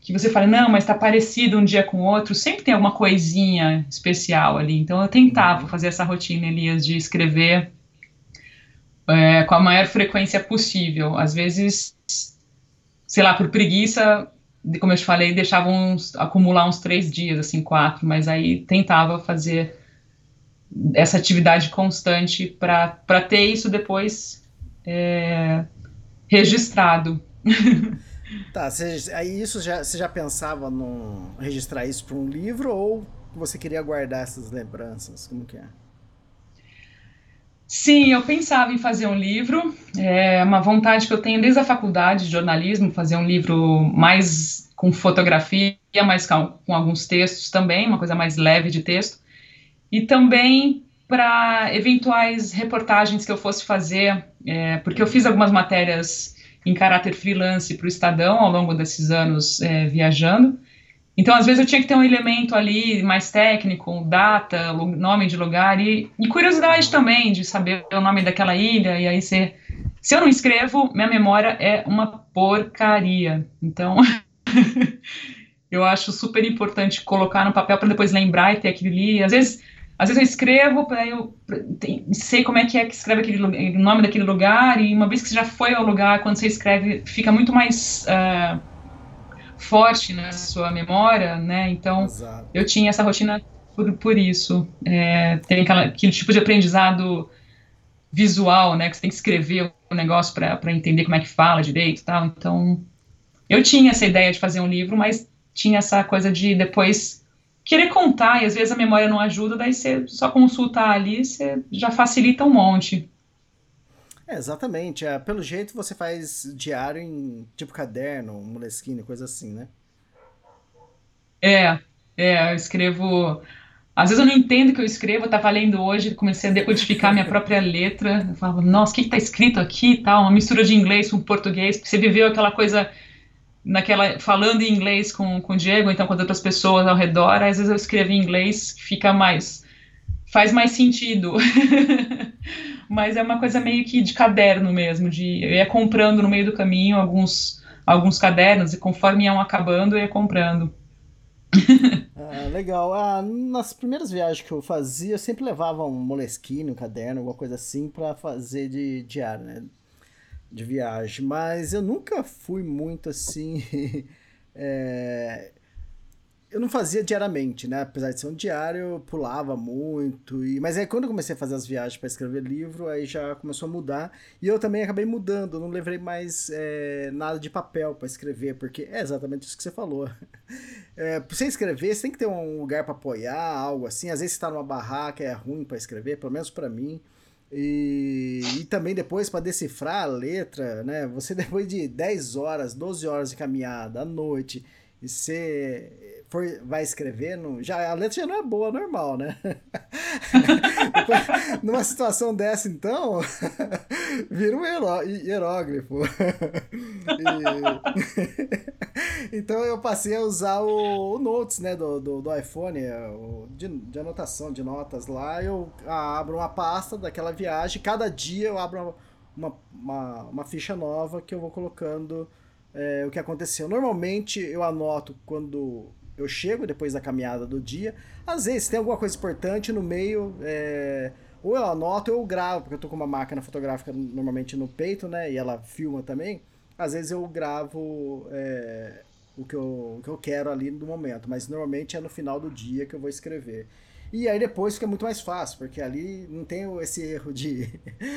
que você fale, não, mas está parecido um dia com o outro, sempre tem alguma coisinha especial ali, então eu tentava uhum. fazer essa rotina, Elias, de escrever é, com a maior frequência possível. Às vezes, sei lá, por preguiça, como eu te falei, deixava uns, acumular uns três dias, assim, quatro, mas aí tentava fazer essa atividade constante para ter isso depois é, registrado. <laughs> Tá, você, aí isso já, você já pensava em registrar isso para um livro ou você queria guardar essas lembranças? Como que é? Sim, eu pensava em fazer um livro, é uma vontade que eu tenho desde a faculdade de jornalismo, fazer um livro mais com fotografia, mais com, com alguns textos também, uma coisa mais leve de texto, e também para eventuais reportagens que eu fosse fazer, é, porque eu fiz algumas matérias em caráter freelance para o Estadão ao longo desses anos é, viajando, então, às vezes, eu tinha que ter um elemento ali mais técnico, data, nome de lugar e, e curiosidade também de saber o nome daquela ilha. E aí, se, se eu não escrevo, minha memória é uma porcaria. Então, <laughs> eu acho super importante colocar no papel para depois lembrar e ter aquilo ali. Às vezes, às vezes eu escrevo, para eu sei como é que é que escreve aquele o nome daquele lugar, e uma vez que você já foi ao lugar, quando você escreve, fica muito mais. Uh, forte na sua memória, né? Então, Exato. eu tinha essa rotina por, por isso. É, tem aquela, aquele tipo de aprendizado visual, né? Que você tem que escrever o negócio para entender como é que fala direito e tal. Então, eu tinha essa ideia de fazer um livro, mas tinha essa coisa de depois querer contar, e às vezes a memória não ajuda, daí você só consultar ali, você já facilita um monte. É, exatamente. É, pelo jeito você faz diário em tipo caderno, moleskine, coisa assim, né? É, é, eu escrevo. Às vezes eu não entendo o que eu escrevo, eu tava lendo hoje, comecei a decodificar minha própria letra. Eu falava, nossa, o que, que tá escrito aqui e tal? Uma mistura de inglês com português, você viveu aquela coisa naquela falando em inglês com, com o Diego, então com outras pessoas ao redor, às vezes eu escrevo em inglês, fica mais faz mais sentido. <laughs> Mas é uma coisa meio que de caderno mesmo, de eu ia comprando no meio do caminho alguns, alguns cadernos e conforme iam acabando eu ia comprando. ah, <laughs> legal. Ah, nas primeiras viagens que eu fazia, eu sempre levava um moleskine, um caderno, alguma coisa assim, para fazer de diário, né? De viagem. Mas eu nunca fui muito assim. <laughs> é eu não fazia diariamente, né? Apesar de ser um diário, eu pulava muito. E... Mas aí quando eu comecei a fazer as viagens para escrever livro, aí já começou a mudar. E eu também acabei mudando, não levei mais é, nada de papel para escrever, porque é exatamente isso que você falou. <laughs> É, pra você escrever, você tem que ter um lugar para apoiar, algo assim. Às vezes você tá numa barraca, é ruim para escrever, pelo menos para mim. E, e também depois para decifrar a letra, né? Você <laughs> depois de 10 horas, 12 horas de caminhada à noite, e você for, vai escrever, não, já, a letra já não é boa, normal, né? <laughs> Numa situação dessa, então, vira um hierógrafo. E... então eu passei a usar o, o Notes, né, do, do, do iPhone, é, o, de, de, anotação de notas lá. Eu abro uma pasta daquela viagem, cada dia eu abro uma, uma, uma ficha nova que eu vou colocando é, o que aconteceu. Normalmente eu anoto quando eu chego depois da caminhada do dia. Às vezes tem alguma coisa importante no meio, é, ou eu anoto ou eu gravo, porque eu tô com uma máquina fotográfica normalmente no peito, né? E ela filma também. Às vezes eu gravo é, o, que eu, o que eu quero ali no momento, mas normalmente é no final do dia que eu vou escrever. E aí depois fica muito mais fácil, porque ali não tem esse erro de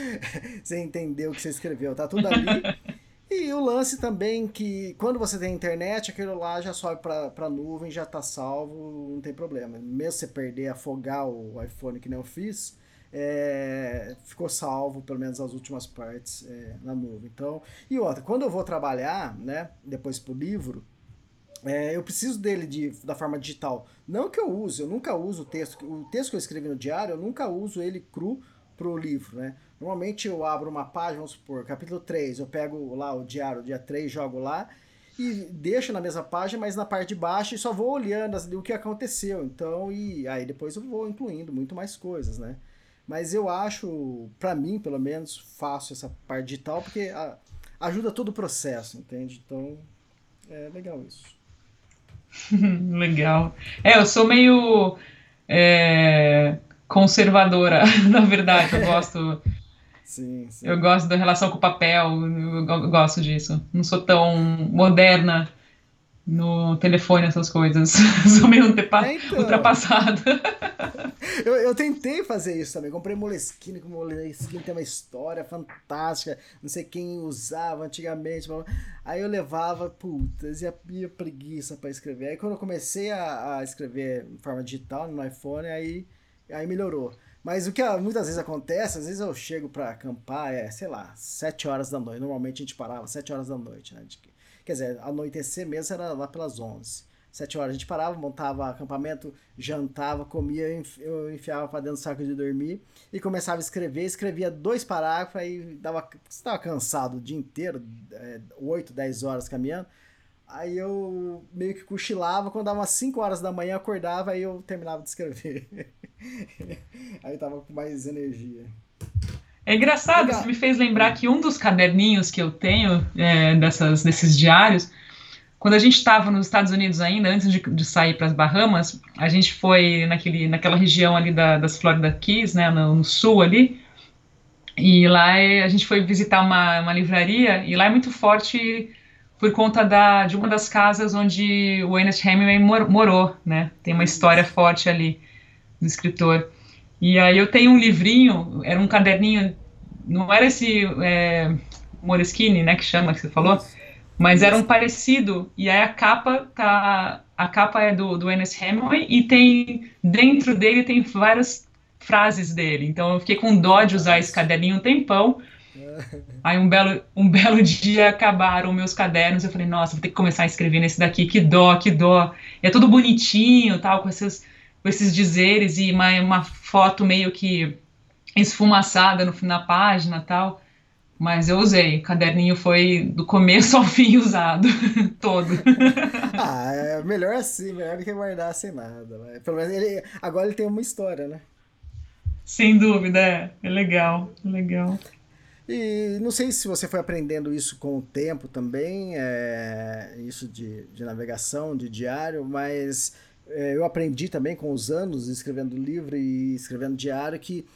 <laughs> você entender o que você escreveu, tá tudo ali. <laughs> E o lance também que quando você tem internet, aquilo lá já sobe para a nuvem, já está salvo, não tem problema. Mesmo você perder, afogar o iPhone que nem eu fiz, é, ficou salvo, pelo menos as últimas partes é, na nuvem. Então, e outra, quando eu vou trabalhar, né, depois pro livro, é, eu preciso dele de, da forma digital. Não que eu use, eu nunca uso o texto. O texto que eu escrevi no diário, eu nunca uso ele cru pro livro, né? Normalmente eu abro uma página, vamos supor, capítulo 3, eu pego lá o diário, dia 3, jogo lá e deixo na mesma página, mas na parte de baixo e só vou olhando o que aconteceu. Então, e aí depois eu vou incluindo muito mais coisas, né? Mas eu acho, para mim, pelo menos, fácil essa parte digital, porque a, ajuda todo o processo, entende? Então, é legal isso. <laughs> legal. É, eu sou meio é, conservadora, <laughs> na verdade. Eu <laughs> gosto Sim, sim. Eu gosto da relação com o papel, eu gosto disso. Não sou tão moderna no telefone essas coisas. <laughs> Sou meio É, então. ultrapassada. <laughs> Eu, eu tentei fazer isso também. Comprei Moleskine, que Moleskine tem uma história fantástica. Não sei quem usava antigamente. blá. Aí eu levava, putas, e a, e a preguiça para escrever. Aí quando eu comecei a, a escrever de forma digital no iPhone, aí, aí melhorou. Mas o que muitas vezes acontece, às vezes eu chego para acampar, é, sei lá, 7 horas da noite. Normalmente a gente parava 7 horas da noite, né? Quer dizer, anoitecer mesmo era lá pelas 11. Sete horas a gente parava, montava acampamento, jantava, comia, eu enfi- eu enfiava pra dentro do saco de dormir e começava a escrever. Escrevia dois parágrafos, aí dava, você tava cansado o dia inteiro, é, 8, 10 horas caminhando. Aí eu meio que cochilava, quando dava umas 5 horas da manhã, acordava, aí eu terminava de escrever. <laughs> aí eu tava com mais energia. É engraçado, Legal. isso me fez lembrar que um dos caderninhos que eu tenho, é, dessas, desses diários, quando a gente estava nos Estados Unidos ainda, antes de, de sair para as Bahamas, a gente foi naquele, naquela região ali da, das Florida Keys, né, no, no sul ali, e lá é- a gente foi visitar uma, uma livraria, e lá é muito forte por conta da, de uma das casas onde o Ernest Hemingway mor- morou, né, tem uma história forte ali do escritor. E aí eu tenho um livrinho, era um caderninho, não era esse é, né, que chama, que você falou, mas era um parecido, e aí a capa tá, a capa é do, do Ernest Hemingway, e tem, dentro dele tem várias frases dele, então eu fiquei com dó de usar esse caderninho um tempão, aí um belo, um belo <laughs> dia acabaram meus cadernos, eu falei, nossa, vou ter que começar a escrever nesse daqui, que dó, que dó, e é tudo bonitinho, tal, com esses com esses dizeres e uma, uma foto meio que esfumaçada no fim da página tal. Mas eu usei, o caderninho foi do começo <laughs> ao fim usado, <laughs> todo. Ah, é melhor assim, melhor do que guardar sem nada. né? Pelo menos ele, agora ele tem uma história, né? Sem dúvida, é, é legal, é legal. E não sei se você foi aprendendo isso com o tempo também, é, isso de, de navegação, de diário, mas é, eu aprendi também com os anos, escrevendo livro e escrevendo diário, que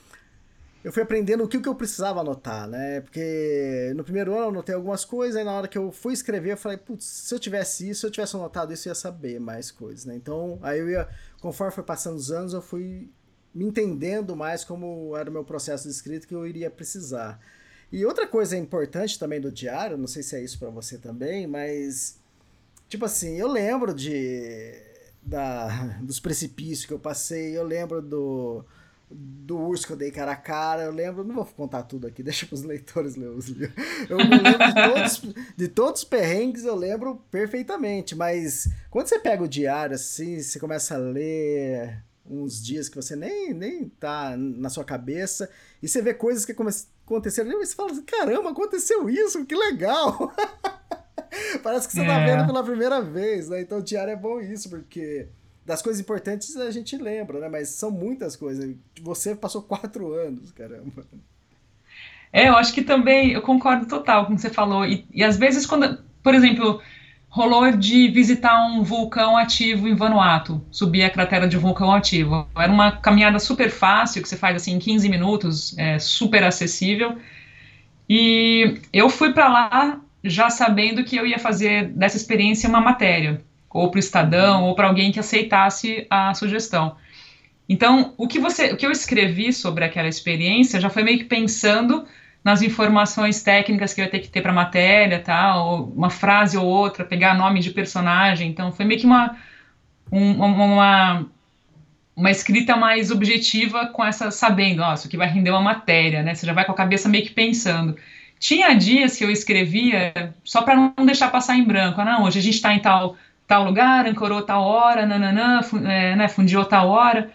eu fui aprendendo o que, o que eu precisava anotar, né? Porque no primeiro ano eu anotei algumas coisas, aí na hora que eu fui escrever, eu falei, putz, se eu tivesse isso, se eu tivesse anotado isso, eu ia saber mais coisas, né? Então, aí eu ia, conforme foi passando os anos, eu fui me entendendo mais como era o meu processo de escrita que eu iria precisar. E outra coisa importante também do diário, não sei se é isso pra você também, mas tipo assim, eu lembro de da, <laughs> dos precipícios que eu passei, eu lembro do do urso que eu dei cara a cara, eu lembro, não vou contar tudo aqui, <laughs> deixa para os leitores ler os livros. Eu lembro de todos, de todos os perrengues, eu lembro perfeitamente, mas quando você pega o diário assim, você começa a ler uns dias que você nem, nem tá na sua cabeça, e você vê coisas que come- aconteceram, e você fala assim, caramba, aconteceu isso, que legal! <laughs> Parece que você tá É. vendo pela primeira vez, né? Então o diário é bom isso, porque das coisas importantes a gente lembra, né? Mas são muitas coisas. Você passou quatro anos, caramba. É, eu acho que também, eu concordo total com o que você falou, e, e às vezes quando, por exemplo, rolou de visitar um vulcão ativo em Vanuatu, subir a cratera de um vulcão ativo. Era uma caminhada super fácil, que você faz assim em 15 minutos, é super acessível. E eu fui para lá já sabendo que eu ia fazer dessa experiência uma matéria, ou para o Estadão, ou para alguém que aceitasse a sugestão. Então, o que você, o que eu escrevi sobre aquela experiência já foi meio que pensando nas informações técnicas que eu ia ter que ter para a matéria, tal, uma frase ou outra, pegar nome de personagem. Então, foi meio que uma um, uma uma escrita mais objetiva com essa sabendo, nossa, que vai render uma matéria, né? Você já vai com a cabeça meio que pensando. Tinha dias que eu escrevia só para não deixar passar em branco. Ah, não, hoje a gente está em tal tal lugar, ancorou tal hora, nananã, é, né, fundiu tal hora.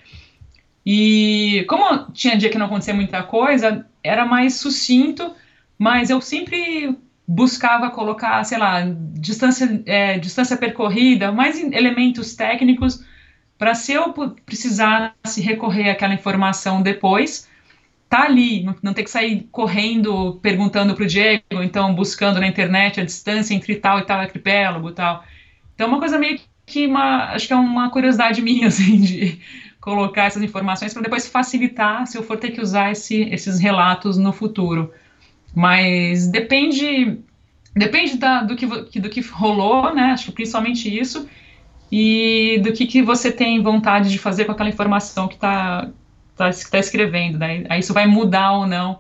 E como tinha dia que não acontecia muita coisa, era mais sucinto, mas eu sempre buscava colocar, sei lá, distância, é, distância percorrida, mais elementos técnicos, para se eu precisasse recorrer àquela informação depois, tá ali, não, não ter que sair correndo, perguntando para o Diego, então buscando na internet a distância entre tal e tal arquipélago tal. Então, uma coisa meio que uma, acho que é uma curiosidade <laughs> minha, assim, de colocar essas informações para depois facilitar se eu for ter que usar esse, esses relatos no futuro. Mas depende depende da, do, que, do que rolou, né? Acho que principalmente isso, e do que, que você tem vontade de fazer com aquela informação que está tá, tá escrevendo, né? Aí isso vai mudar ou não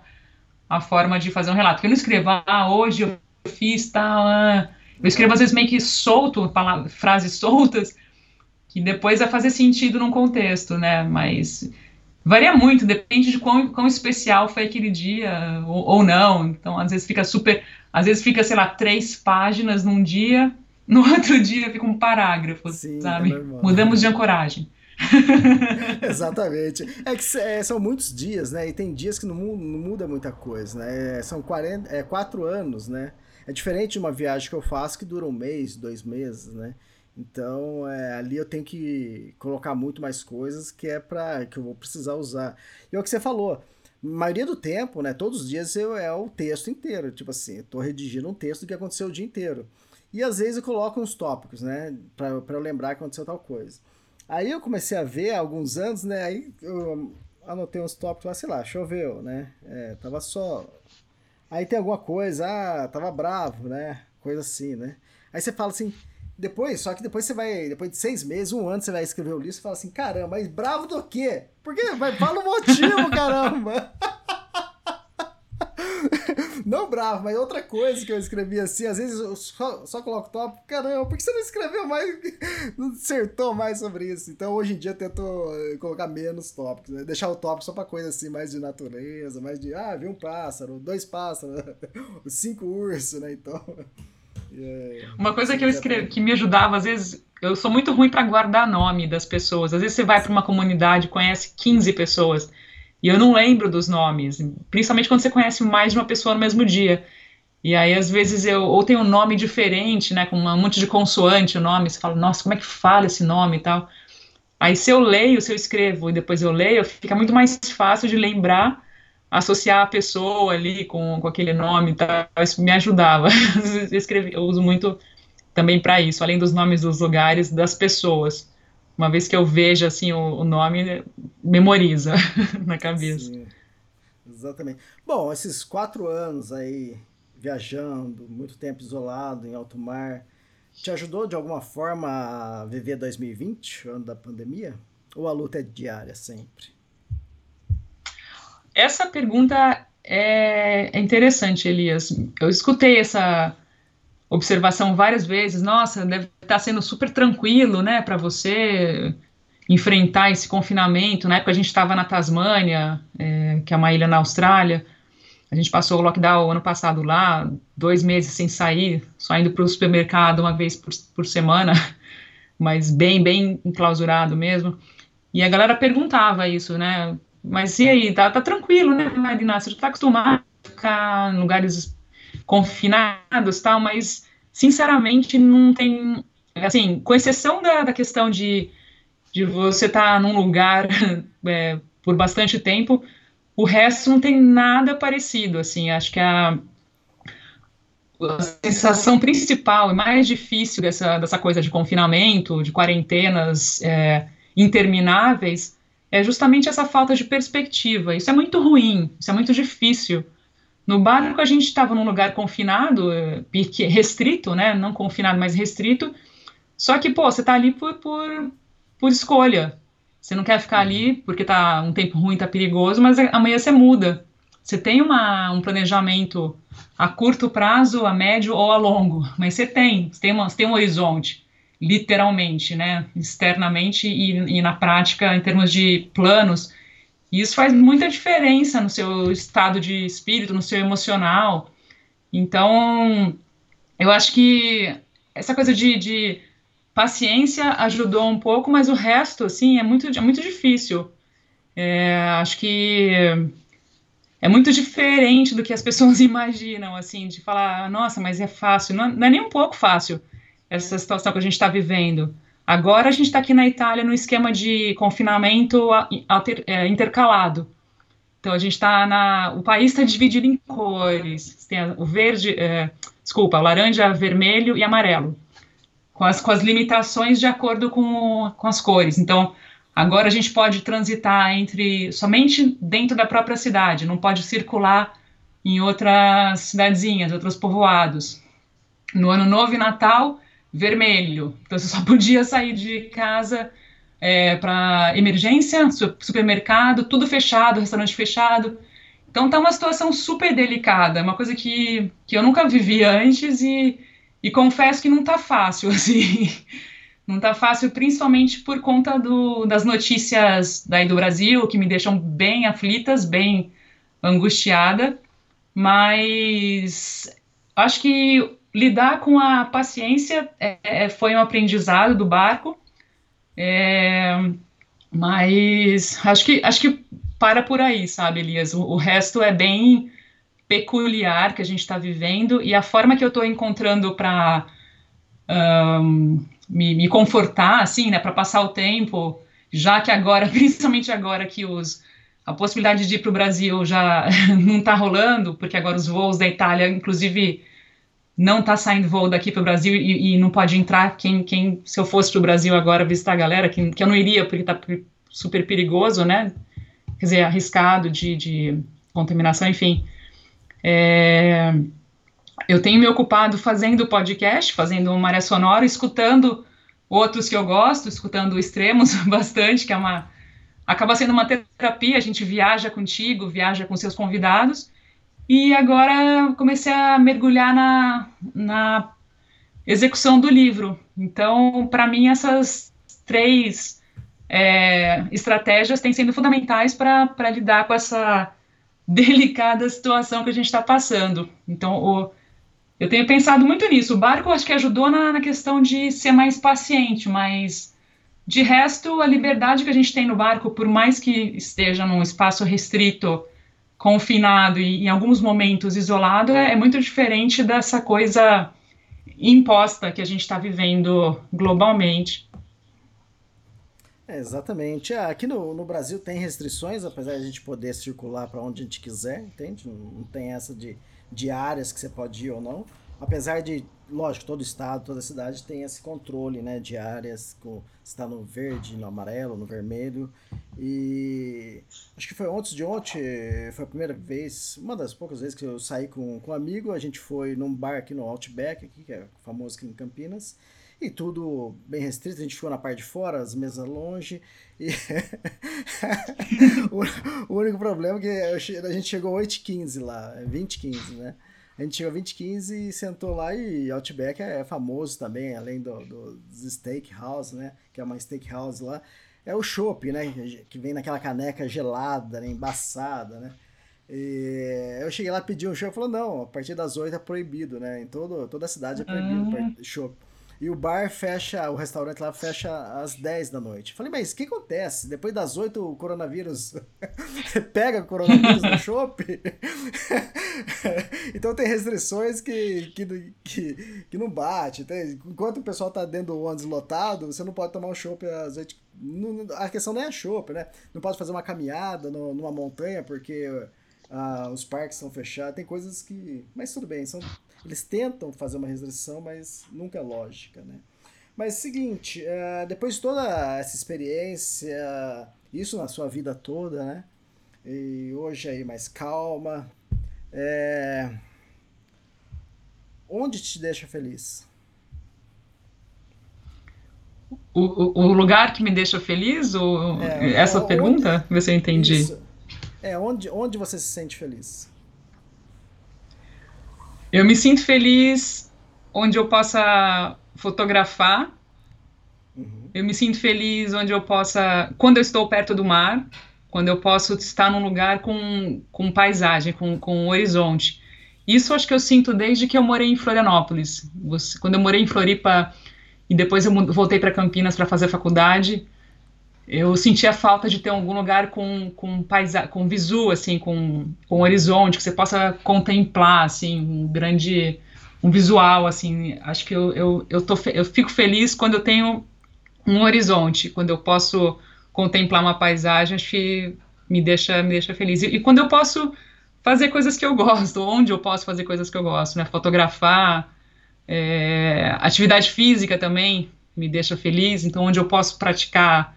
a forma de fazer um relato. Porque eu não escrevo, ah, hoje eu fiz tal. Ah. Eu escrevo às vezes meio que solto, frases <laughs> soltas, que depois vai fazer sentido num contexto, né? Mas varia muito, depende de quão, quão especial foi aquele dia ou, ou, não. Então, às vezes fica super. Às vezes fica, sei lá, três páginas num dia, <laughs> no outro dia fica um parágrafo, Sim, sabe? É Mudamos de ancoragem. <laughs> <laughs> Exatamente. É que é, são muitos dias, né? E tem dias que não, não muda muita coisa, né? É, são 40, é, quatro anos, né? É diferente de uma viagem que eu faço que dura um mês, dois meses, né? Então, é, ali eu tenho que colocar muito mais coisas que é para que eu vou precisar usar. E é o que você falou, maioria do tempo, né, todos os dias eu, é o texto inteiro, tipo assim, eu tô redigindo um texto do que aconteceu o dia inteiro. E às vezes eu coloco uns tópicos, né, para eu lembrar que aconteceu tal coisa. Aí eu comecei a ver há alguns anos, né? Aí eu anotei uns tópicos lá, sei lá, choveu, né? É, tava só. Aí tem alguma coisa, ah, tava bravo, né? Coisa assim, né? Aí você fala assim, depois, só que depois você vai, depois de seis meses, um ano, você vai escrever o livro e fala assim, caramba, mas bravo do quê? Porque vai, fala o motivo, <laughs> caramba! Não bravo, mas outra coisa que eu escrevi assim, às vezes eu só, só coloco tópico, caramba, por que você não escreveu mais, <laughs> não acertou mais sobre isso? Então hoje em dia eu tento eh, colocar menos tópicos, né? deixar o tópico só pra coisa assim, mais de natureza, mais de, ah, vi um pássaro, dois pássaros, <laughs> cinco ursos, né? Então. Yeah, Uma coisa que eu escrevi, que me ajudava, às vezes, eu sou muito ruim para guardar nome das pessoas. Às vezes você vai para uma comunidade, conhece 15 pessoas. E eu não lembro dos nomes, principalmente quando você conhece mais de uma pessoa no mesmo dia. E aí, às vezes, eu ou tem um nome diferente, né, com um monte de consoante o nome, você fala, nossa, como é que fala esse nome e tal. Aí, se eu leio, se eu escrevo e depois eu leio, fica muito mais fácil de lembrar, associar a pessoa ali com, com aquele nome e tal. Isso me ajudava. <laughs> eu, escrevi, eu uso muito também para isso, além dos nomes dos lugares, das pessoas uma vez que eu vejo assim o, o nome, memoriza <laughs> na cabeça. Sim, exatamente. Bom, esses quatro anos aí viajando, muito tempo isolado em alto mar, te ajudou de alguma forma a viver 2020, o ano da pandemia? Ou a luta é diária sempre? Essa pergunta é, é interessante, Elias. Eu escutei essa observação várias vezes, nossa, deve estar tá sendo super tranquilo, né, para você enfrentar esse confinamento. Na época a gente estava na Tasmânia, é, que é uma ilha na Austrália, a gente passou o lockdown ano passado lá, dois meses sem sair, só indo para o supermercado uma vez por, por semana, <laughs> mas bem, bem enclausurado mesmo. E a galera perguntava isso, né? Mas e aí, tá, tá tranquilo, né, Marina? Você já tá acostumado a ficar em lugares confinados tal, mas sinceramente não tem, assim, com exceção da, da questão de, de você estar tá num lugar <laughs> é, por bastante tempo, o resto não tem nada parecido, assim, acho que a, a sensação principal e mais difícil dessa, dessa coisa de confinamento, de quarentenas é, intermináveis, é justamente essa falta de perspectiva. Isso é muito ruim, isso é muito difícil. No barco a gente estava num lugar confinado, eh, restrito, né? Não confinado, mas restrito. Só que, pô, você tá ali por, por, por escolha. Você não quer ficar ali porque tá um tempo ruim, tá perigoso, mas amanhã você muda. Você tem uma, um planejamento a curto prazo, a médio ou a longo, mas você tem, você tem, uma, você tem um horizonte, literalmente, né? Externamente e, e na prática, em termos de planos, e isso faz muita diferença no seu estado de espírito, no seu emocional. Então, eu acho que essa coisa de, de paciência ajudou um pouco, mas o resto, assim, é muito, é muito difícil. É, acho que é muito diferente do que as pessoas <laughs> imaginam, assim, de falar, nossa, mas é fácil. Não, não é nem um pouco fácil essa situação que a gente está vivendo. Agora a gente está aqui na Itália no esquema de confinamento alter, é, intercalado. Então a gente está na. O país está dividido em cores. Tem o verde, é, desculpa, laranja, vermelho e amarelo. Com as, com as limitações de acordo com, com as cores. Então, agora a gente pode transitar entre somente dentro da própria cidade, não pode circular em outras cidadezinhas, outros povoados. no Ano Novo e Natal, vermelho. Então você só podia sair de casa é, para emergência, supermercado, tudo fechado, restaurante fechado. Então tá uma situação super delicada, uma coisa que, que eu nunca vivi antes e, e confesso que não tá fácil, <laughs> assim. Não tá fácil, principalmente por conta do, das notícias daí do Brasil, que me deixam bem aflitas, bem angustiada, mas acho que lidar com a paciência é, é, foi um aprendizado do barco, é, mas acho que, acho que para por aí, sabe, Elias? O, o resto é bem peculiar que a gente está vivendo e a forma que eu estou encontrando para um, me, me confortar, assim, né, para passar o tempo, já que agora, <laughs> principalmente agora que os a possibilidade de ir para o Brasil já <laughs> não está rolando, porque agora os voos da Itália, inclusive, não está saindo voo daqui para o Brasil e, e, não pode entrar. Quem, quem se eu fosse para o Brasil agora visitar a galera, que, que eu não iria porque está super perigoso, né? Quer dizer, arriscado de, de contaminação, enfim. É, eu tenho me ocupado fazendo podcast, fazendo uma área sonora, escutando outros que eu gosto, escutando extremos <laughs> bastante, que é uma acaba sendo uma terapia, a gente viaja contigo, viaja com seus convidados. E agora comecei a mergulhar na, na execução do livro. Então, para mim, essas três é, estratégias têm sido fundamentais para lidar com essa <laughs> delicada situação que a gente está passando. Então, o, eu tenho pensado muito nisso. O barco acho que ajudou na, na, questão de ser mais paciente, mas de resto, a liberdade que a gente tem no barco, por mais que esteja num espaço restrito, confinado e em alguns momentos isolado, é, é muito diferente dessa coisa imposta que a gente está vivendo globalmente. É, exatamente. Ah, aqui no, no Brasil tem restrições, apesar de a gente poder circular para onde a gente quiser, entende? Não, não tem essa de de áreas que você pode ir ou não. Apesar de, lógico, todo estado, toda cidade tem esse controle, né, de áreas, com, está no verde, no amarelo, no vermelho. E acho que foi antes de ontem, foi a primeira vez, uma das poucas vezes que eu saí com, com um amigo, a gente foi num bar aqui no Outback, aqui, que é famoso aqui em Campinas. E tudo bem restrito, a gente ficou na parte de fora, as mesas longe. E <laughs> o, único problema é que a gente chegou 8h15 lá, 20h15, né? A gente chegou 20h15 e sentou lá e Outback é famoso também, além do, do, dos steakhouse, né? Que é uma steakhouse lá. É o chopp, né? Que vem naquela caneca gelada, né? embaçada, né? E eu cheguei lá, pedi um chopp, falou, não, a partir das 8 é proibido, né? Em todo, toda a cidade é proibido uhum. chopp. E o bar fecha, o restaurante lá fecha às 10 da noite. Falei, mas o que acontece? Depois das 8 o coronavírus <laughs> pega o coronavírus no shopping? <laughs> então tem restrições que, que, que, que não bate. Enquanto o pessoal tá dentro do ônibus lotado, você não pode tomar um chopp às 8. a questão não é chopp, né? Não pode fazer uma caminhada no, numa montanha porque uh, os parques são fechados. Tem coisas que. Mas tudo bem, são eles tentam fazer uma restrição, mas nunca é lógica, né? Mas seguinte, uh, depois de toda essa experiência, isso na sua vida toda, né? E hoje aí mais calma, é... onde te deixa feliz? O, o, o, lugar que me deixa feliz? Ou é, essa onde, pergunta? Ver se eu entendi. Isso. É, onde, onde você se sente feliz? Eu me sinto feliz onde eu possa fotografar. Uhum. Eu me sinto feliz onde eu possa, quando eu estou perto do mar, quando eu posso estar num lugar com, com paisagem, com, com um horizonte. Isso acho que eu sinto desde que eu morei em Florianópolis. Quando eu morei em Floripa e depois eu voltei para Campinas para fazer faculdade, eu sentia falta de ter algum lugar com com paisa com visu assim com, com horizonte que você possa contemplar assim um grande um visual assim. Acho que eu eu, eu, tô, eu fico feliz quando eu tenho um horizonte. Quando eu posso contemplar uma paisagem acho que me deixa me deixa feliz. E, e quando eu posso fazer coisas que eu gosto onde eu posso fazer coisas que eu gosto né? Fotografar é, atividade física também me deixa feliz. Então onde eu posso praticar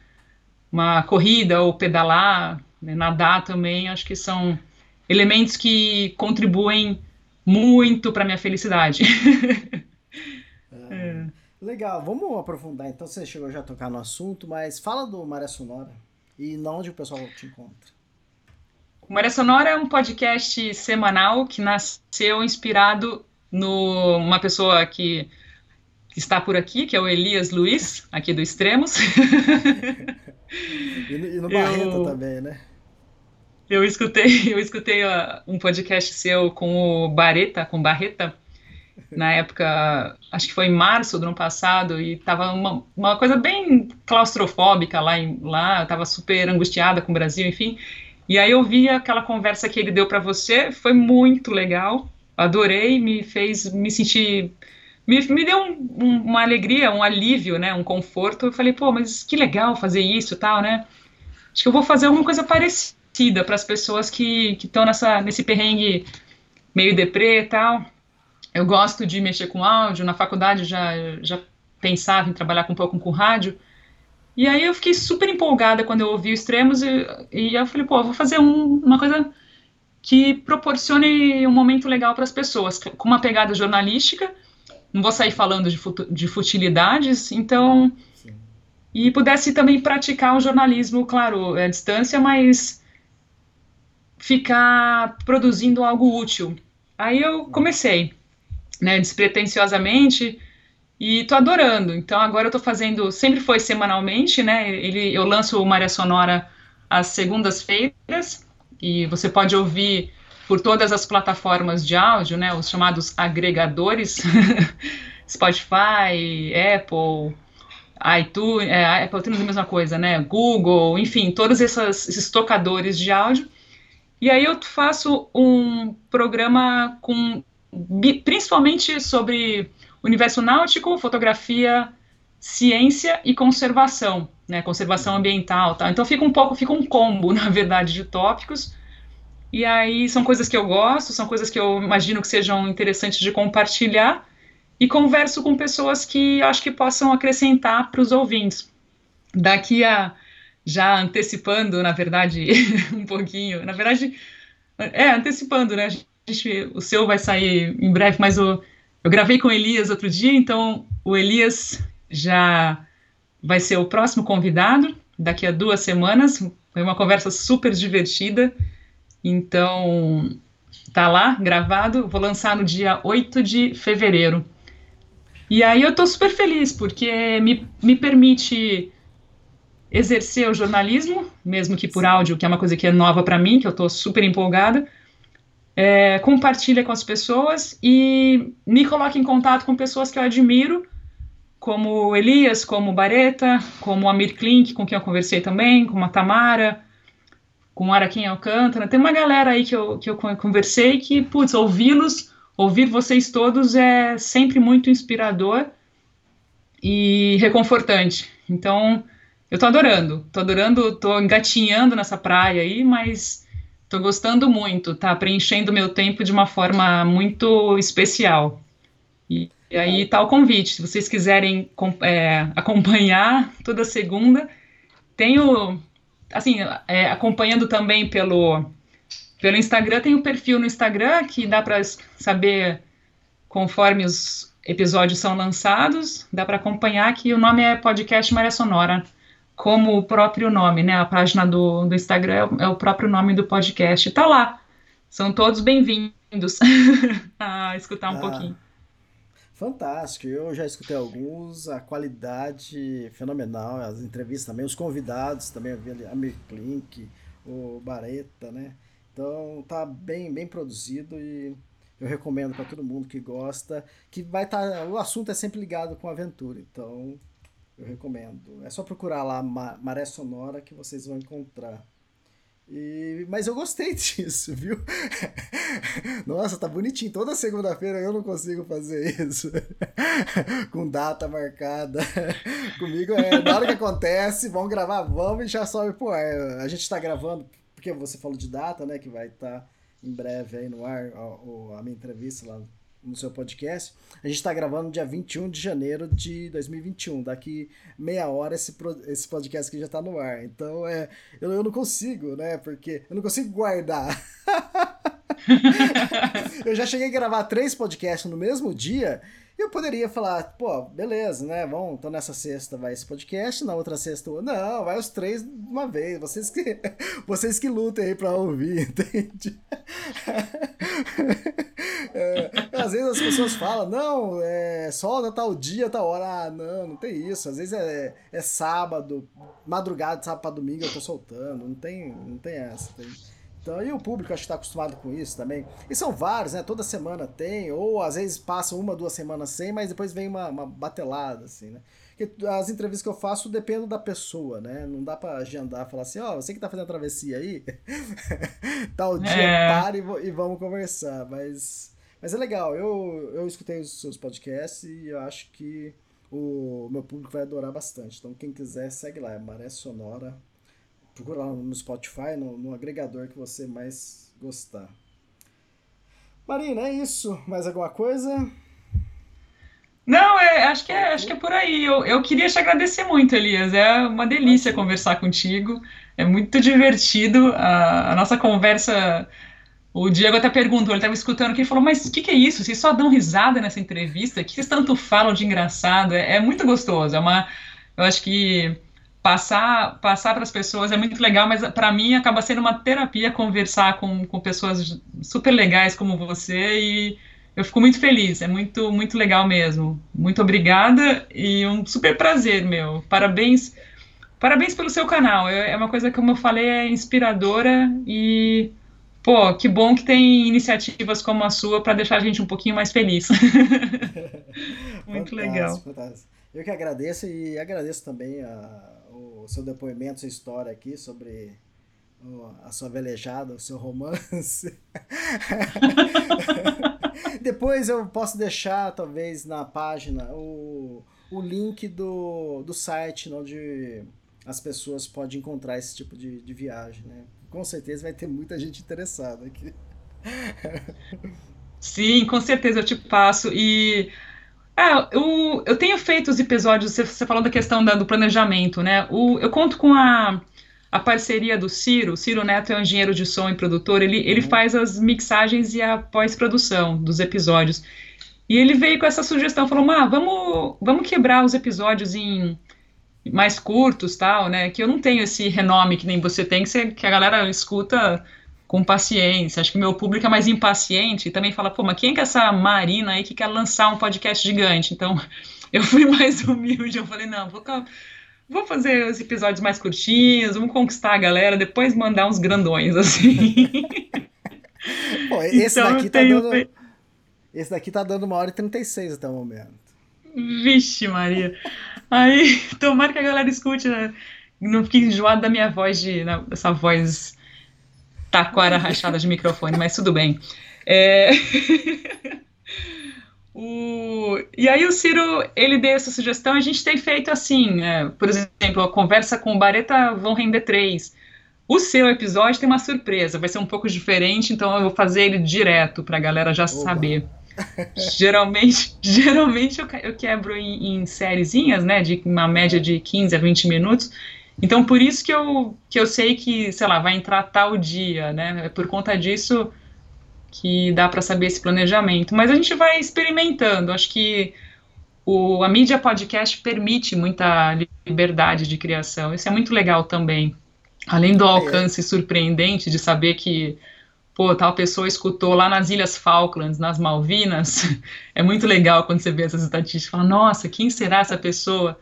uma corrida ou pedalar, né, nadar também, acho que são elementos que contribuem muito para minha felicidade. <laughs> Legal, vamos aprofundar. Então você chegou já a tocar no assunto, mas fala do Maré Sonora e onde o pessoal te encontra. O Maré Sonora é um podcast semanal que nasceu inspirado numa pessoa que, que está por aqui, que é o Elias Luiz, aqui do Extremos. <laughs> e, no, e no Barreto eu, também, né? Eu escutei, <laughs> eu escutei uh, um podcast seu com o Bareta, com Barreta, na <laughs> época, acho que foi em março do ano passado, e tava uma, uma coisa bem claustrofóbica lá, em, lá, eu tava super angustiada com o Brasil, enfim. E aí eu vi aquela conversa que ele deu para você, foi muito legal, adorei, me fez me sentir me, me deu um, um, uma alegria, um alívio, né, um conforto. Eu falei, pô, mas que legal fazer isso, tal, né? Acho que eu vou fazer alguma coisa parecida para as pessoas que estão nessa nesse perrengue meio deprê, tal eu gosto de mexer com áudio, na faculdade já, já pensava em trabalhar um pouco com rádio, e aí eu fiquei super empolgada quando eu ouvi o Extremos, e, e eu falei, pô, vou fazer um, uma coisa que proporcione um momento legal para as pessoas, com uma pegada jornalística, não vou sair falando de, de futilidades, então... E pudesse também praticar o jornalismo, claro, à distância, mas ficar produzindo algo útil. Aí eu comecei né, despretensiosamente, e tô adorando. Então agora eu tô fazendo, sempre foi semanalmente, né? Ele, eu lanço o Maria Sonora às segundas-feiras e você pode ouvir por todas as plataformas de áudio, né? Os chamados agregadores, <laughs> Spotify, Apple, iTunes, é, Apple tem a mesma coisa, né? Google, enfim, todos essas, esses tocadores de áudio. E aí eu faço um programa com principalmente sobre universo náutico, fotografia, ciência e conservação, né, conservação ambiental, tá? Então fica um pouco, fica um combo, <laughs> na verdade, de tópicos. E aí são coisas que eu gosto, são coisas que eu imagino que sejam interessantes de compartilhar e converso com pessoas que acho que possam acrescentar para os ouvintes. Daqui a já antecipando, na verdade, <laughs> um pouquinho, na verdade, é antecipando, né? gente, o seu vai sair em breve, mas eu gravei com o Elias outro dia, então o Elias já vai ser o próximo convidado daqui a duas semanas. Foi uma conversa super divertida. Então, tá lá, gravado. Vou lançar no dia 8 de fevereiro. E aí eu tô super feliz, porque me, me permite exercer o jornalismo, mesmo que por áudio, que é uma coisa que é nova para mim, que eu tô super empolgada é, compartilha com as pessoas e me coloca em contato com pessoas que eu admiro, como Elias, como Bareta, como Amir Klink, com quem eu conversei também, como a Tamara, com Araquém Alcântara. Tem uma galera aí que eu, que eu conversei que, putz, ouvi-los, ouvir vocês todos é sempre muito inspirador e reconfortante. Então, eu tô adorando, tô adorando, tô engatinhando nessa praia aí, mas Tô gostando muito, tá preenchendo meu tempo de uma forma muito especial. E, e aí tá o convite, se vocês quiserem é, acompanhar toda segunda, tenho, assim, é, acompanhando também pelo, pelo Instagram, tem o um perfil no Instagram que dá para saber conforme os episódios são lançados, dá para acompanhar que o nome é Podcast Maria Sonora como o próprio nome, né? A página do, do Instagram é o próprio nome do podcast. Tá lá. São todos bem-vindos a <laughs> escutar um ah, pouquinho. Fantástico. Eu já escutei alguns, a qualidade fenomenal, as entrevistas também, os convidados também, a Mirklink, o Bareta, né? Então tá bem, bem produzido e eu recomendo para todo mundo que gosta, que vai estar, tá, o assunto é sempre ligado com aventura, então eu recomendo. É só procurar lá Maré Sonora que vocês vão encontrar. E, mas eu gostei <laughs> disso, viu? Nossa, tá bonitinho. Toda segunda-feira eu não consigo fazer isso. <laughs> Com data marcada. Comigo é na hora que acontece, vamos gravar, vamos e já sobe pro ar. A gente tá gravando, porque você falou de data, né? Que vai estar tá em breve aí no ar a, a minha entrevista lá no seu podcast. A gente está gravando dia 21 de janeiro de 2021. Daqui meia hora esse, esse podcast aqui já está no ar. Então é, eu, eu não consigo, né? Porque eu não consigo guardar. <laughs> eu já cheguei a gravar três podcasts no mesmo dia eu poderia falar, pô, beleza, né? Vamos, então nessa sexta vai esse podcast, na outra sexta. Não, vai os três de uma vez. Vocês que, <laughs> vocês que lutem aí pra ouvir, <laughs> entende? É, às vezes as pessoas falam, não, é só tal dia, tal hora. Ah, não, não tem isso. Às vezes é, é sábado, madrugada, sábado pra domingo eu tô soltando. Não tem, não tem essa. Tem... Então, e o público acho que está acostumado com isso também. E são vários, né? Toda semana tem, ou às vezes passa uma, duas semanas sem, mas depois vem uma, uma batelada, assim, né? Porque as entrevistas que eu faço dependem da pessoa, né? Não dá para agendar, falar assim, ó, oh, você que tá fazendo a travessia aí, <laughs> tal dia, é. pare e, e, vamos conversar. Mas, mas é legal, eu, eu escutei os seus podcasts e eu acho que o meu público vai adorar bastante. Então, quem quiser, segue lá, é Maré Sonora procura lá no Spotify, no, no agregador que você mais gostar. Marina, é isso. Mais alguma coisa? Não, é, acho, que é, acho que é por aí. Eu, eu queria te agradecer muito, Elias. É uma delícia conversar contigo. É muito divertido. A, a nossa conversa. O Diego até perguntou, ele estava escutando que ele falou, mas o que, que, é isso? Vocês só dão risada nessa entrevista? O que vocês tanto falam de engraçado? É, é muito gostoso. É uma. Eu acho que passar passar para as pessoas é muito legal, mas para mim acaba sendo uma terapia conversar com, com pessoas super legais como você e eu fico muito feliz, é muito muito legal mesmo. Muito obrigada e um super prazer, meu. Parabéns. Parabéns pelo seu canal. É, é uma coisa que, como eu falei, é inspiradora e pô, que bom que tem iniciativas como a sua para deixar a gente um pouquinho mais feliz. <laughs> <laughs> muito fantástico, legal. Fantástico. Eu que agradeço e agradeço também a seu depoimento, sua história aqui sobre a sua velejada, o seu romance. <laughs> Depois eu posso deixar, talvez, na página o, o link do, do site onde as pessoas podem encontrar esse tipo de, de viagem, né? Com certeza vai ter muita gente interessada aqui. Sim, com certeza eu te passo. E é, eu, eu tenho feito os episódios, você, você falou da questão da, do planejamento, né? O, eu conto com a, a parceria do Ciro. O Ciro Neto é um engenheiro de som e produtor. Ele, ele uhum. faz as mixagens e a pós-produção dos episódios. E ele veio com essa sugestão, falou: ah, vamos, vamos quebrar os episódios em mais curtos, tal, né? Que eu não tenho esse renome que nem você tem, que, você, que a galera escuta com paciência. Acho que meu público é mais impaciente e também fala, pô, mas quem é que é essa Marina aí que quer lançar um podcast gigante? Então, <laughs> eu fui mais humilde, eu falei, não, vou, vou fazer os episódios mais curtinhos, vamos conquistar a galera, depois mandar uns grandões, assim. <laughs> Pô, esse então, daqui tá tenho... dando... Esse daqui tá dando uma hora e 36 até o momento. Vixe, Maria. Aí, <laughs> tomara que a galera escute, né? Não fique enjoado da minha voz, de, essa voz taquara <laughs> rachada de microfone, mas tudo bem. É... <laughs> o... E aí o Ciro, ele deu essa sugestão, a gente tem feito assim, é, por exemplo, a conversa com o Bareta vão render três. O seu episódio tem uma surpresa, vai ser um pouco diferente, então eu vou fazer ele direto para a galera já Opa. saber. <laughs> geralmente, geralmente eu, eu quebro em, em sériezinhas, né, de uma média de 15 a 20 minutos, então, por isso que eu, que eu sei que, sei lá, vai entrar tal dia, né? É por conta disso que dá para saber esse planejamento. Mas a gente vai experimentando. Acho que o, a mídia podcast permite muita liberdade de criação. Isso é muito legal também. Além do é. alcance surpreendente de saber que, pô, tal pessoa escutou lá nas Ilhas Falklands, nas Malvinas. <laughs> É muito legal quando você vê essas estatísticas. Fala, nossa, quem será essa pessoa?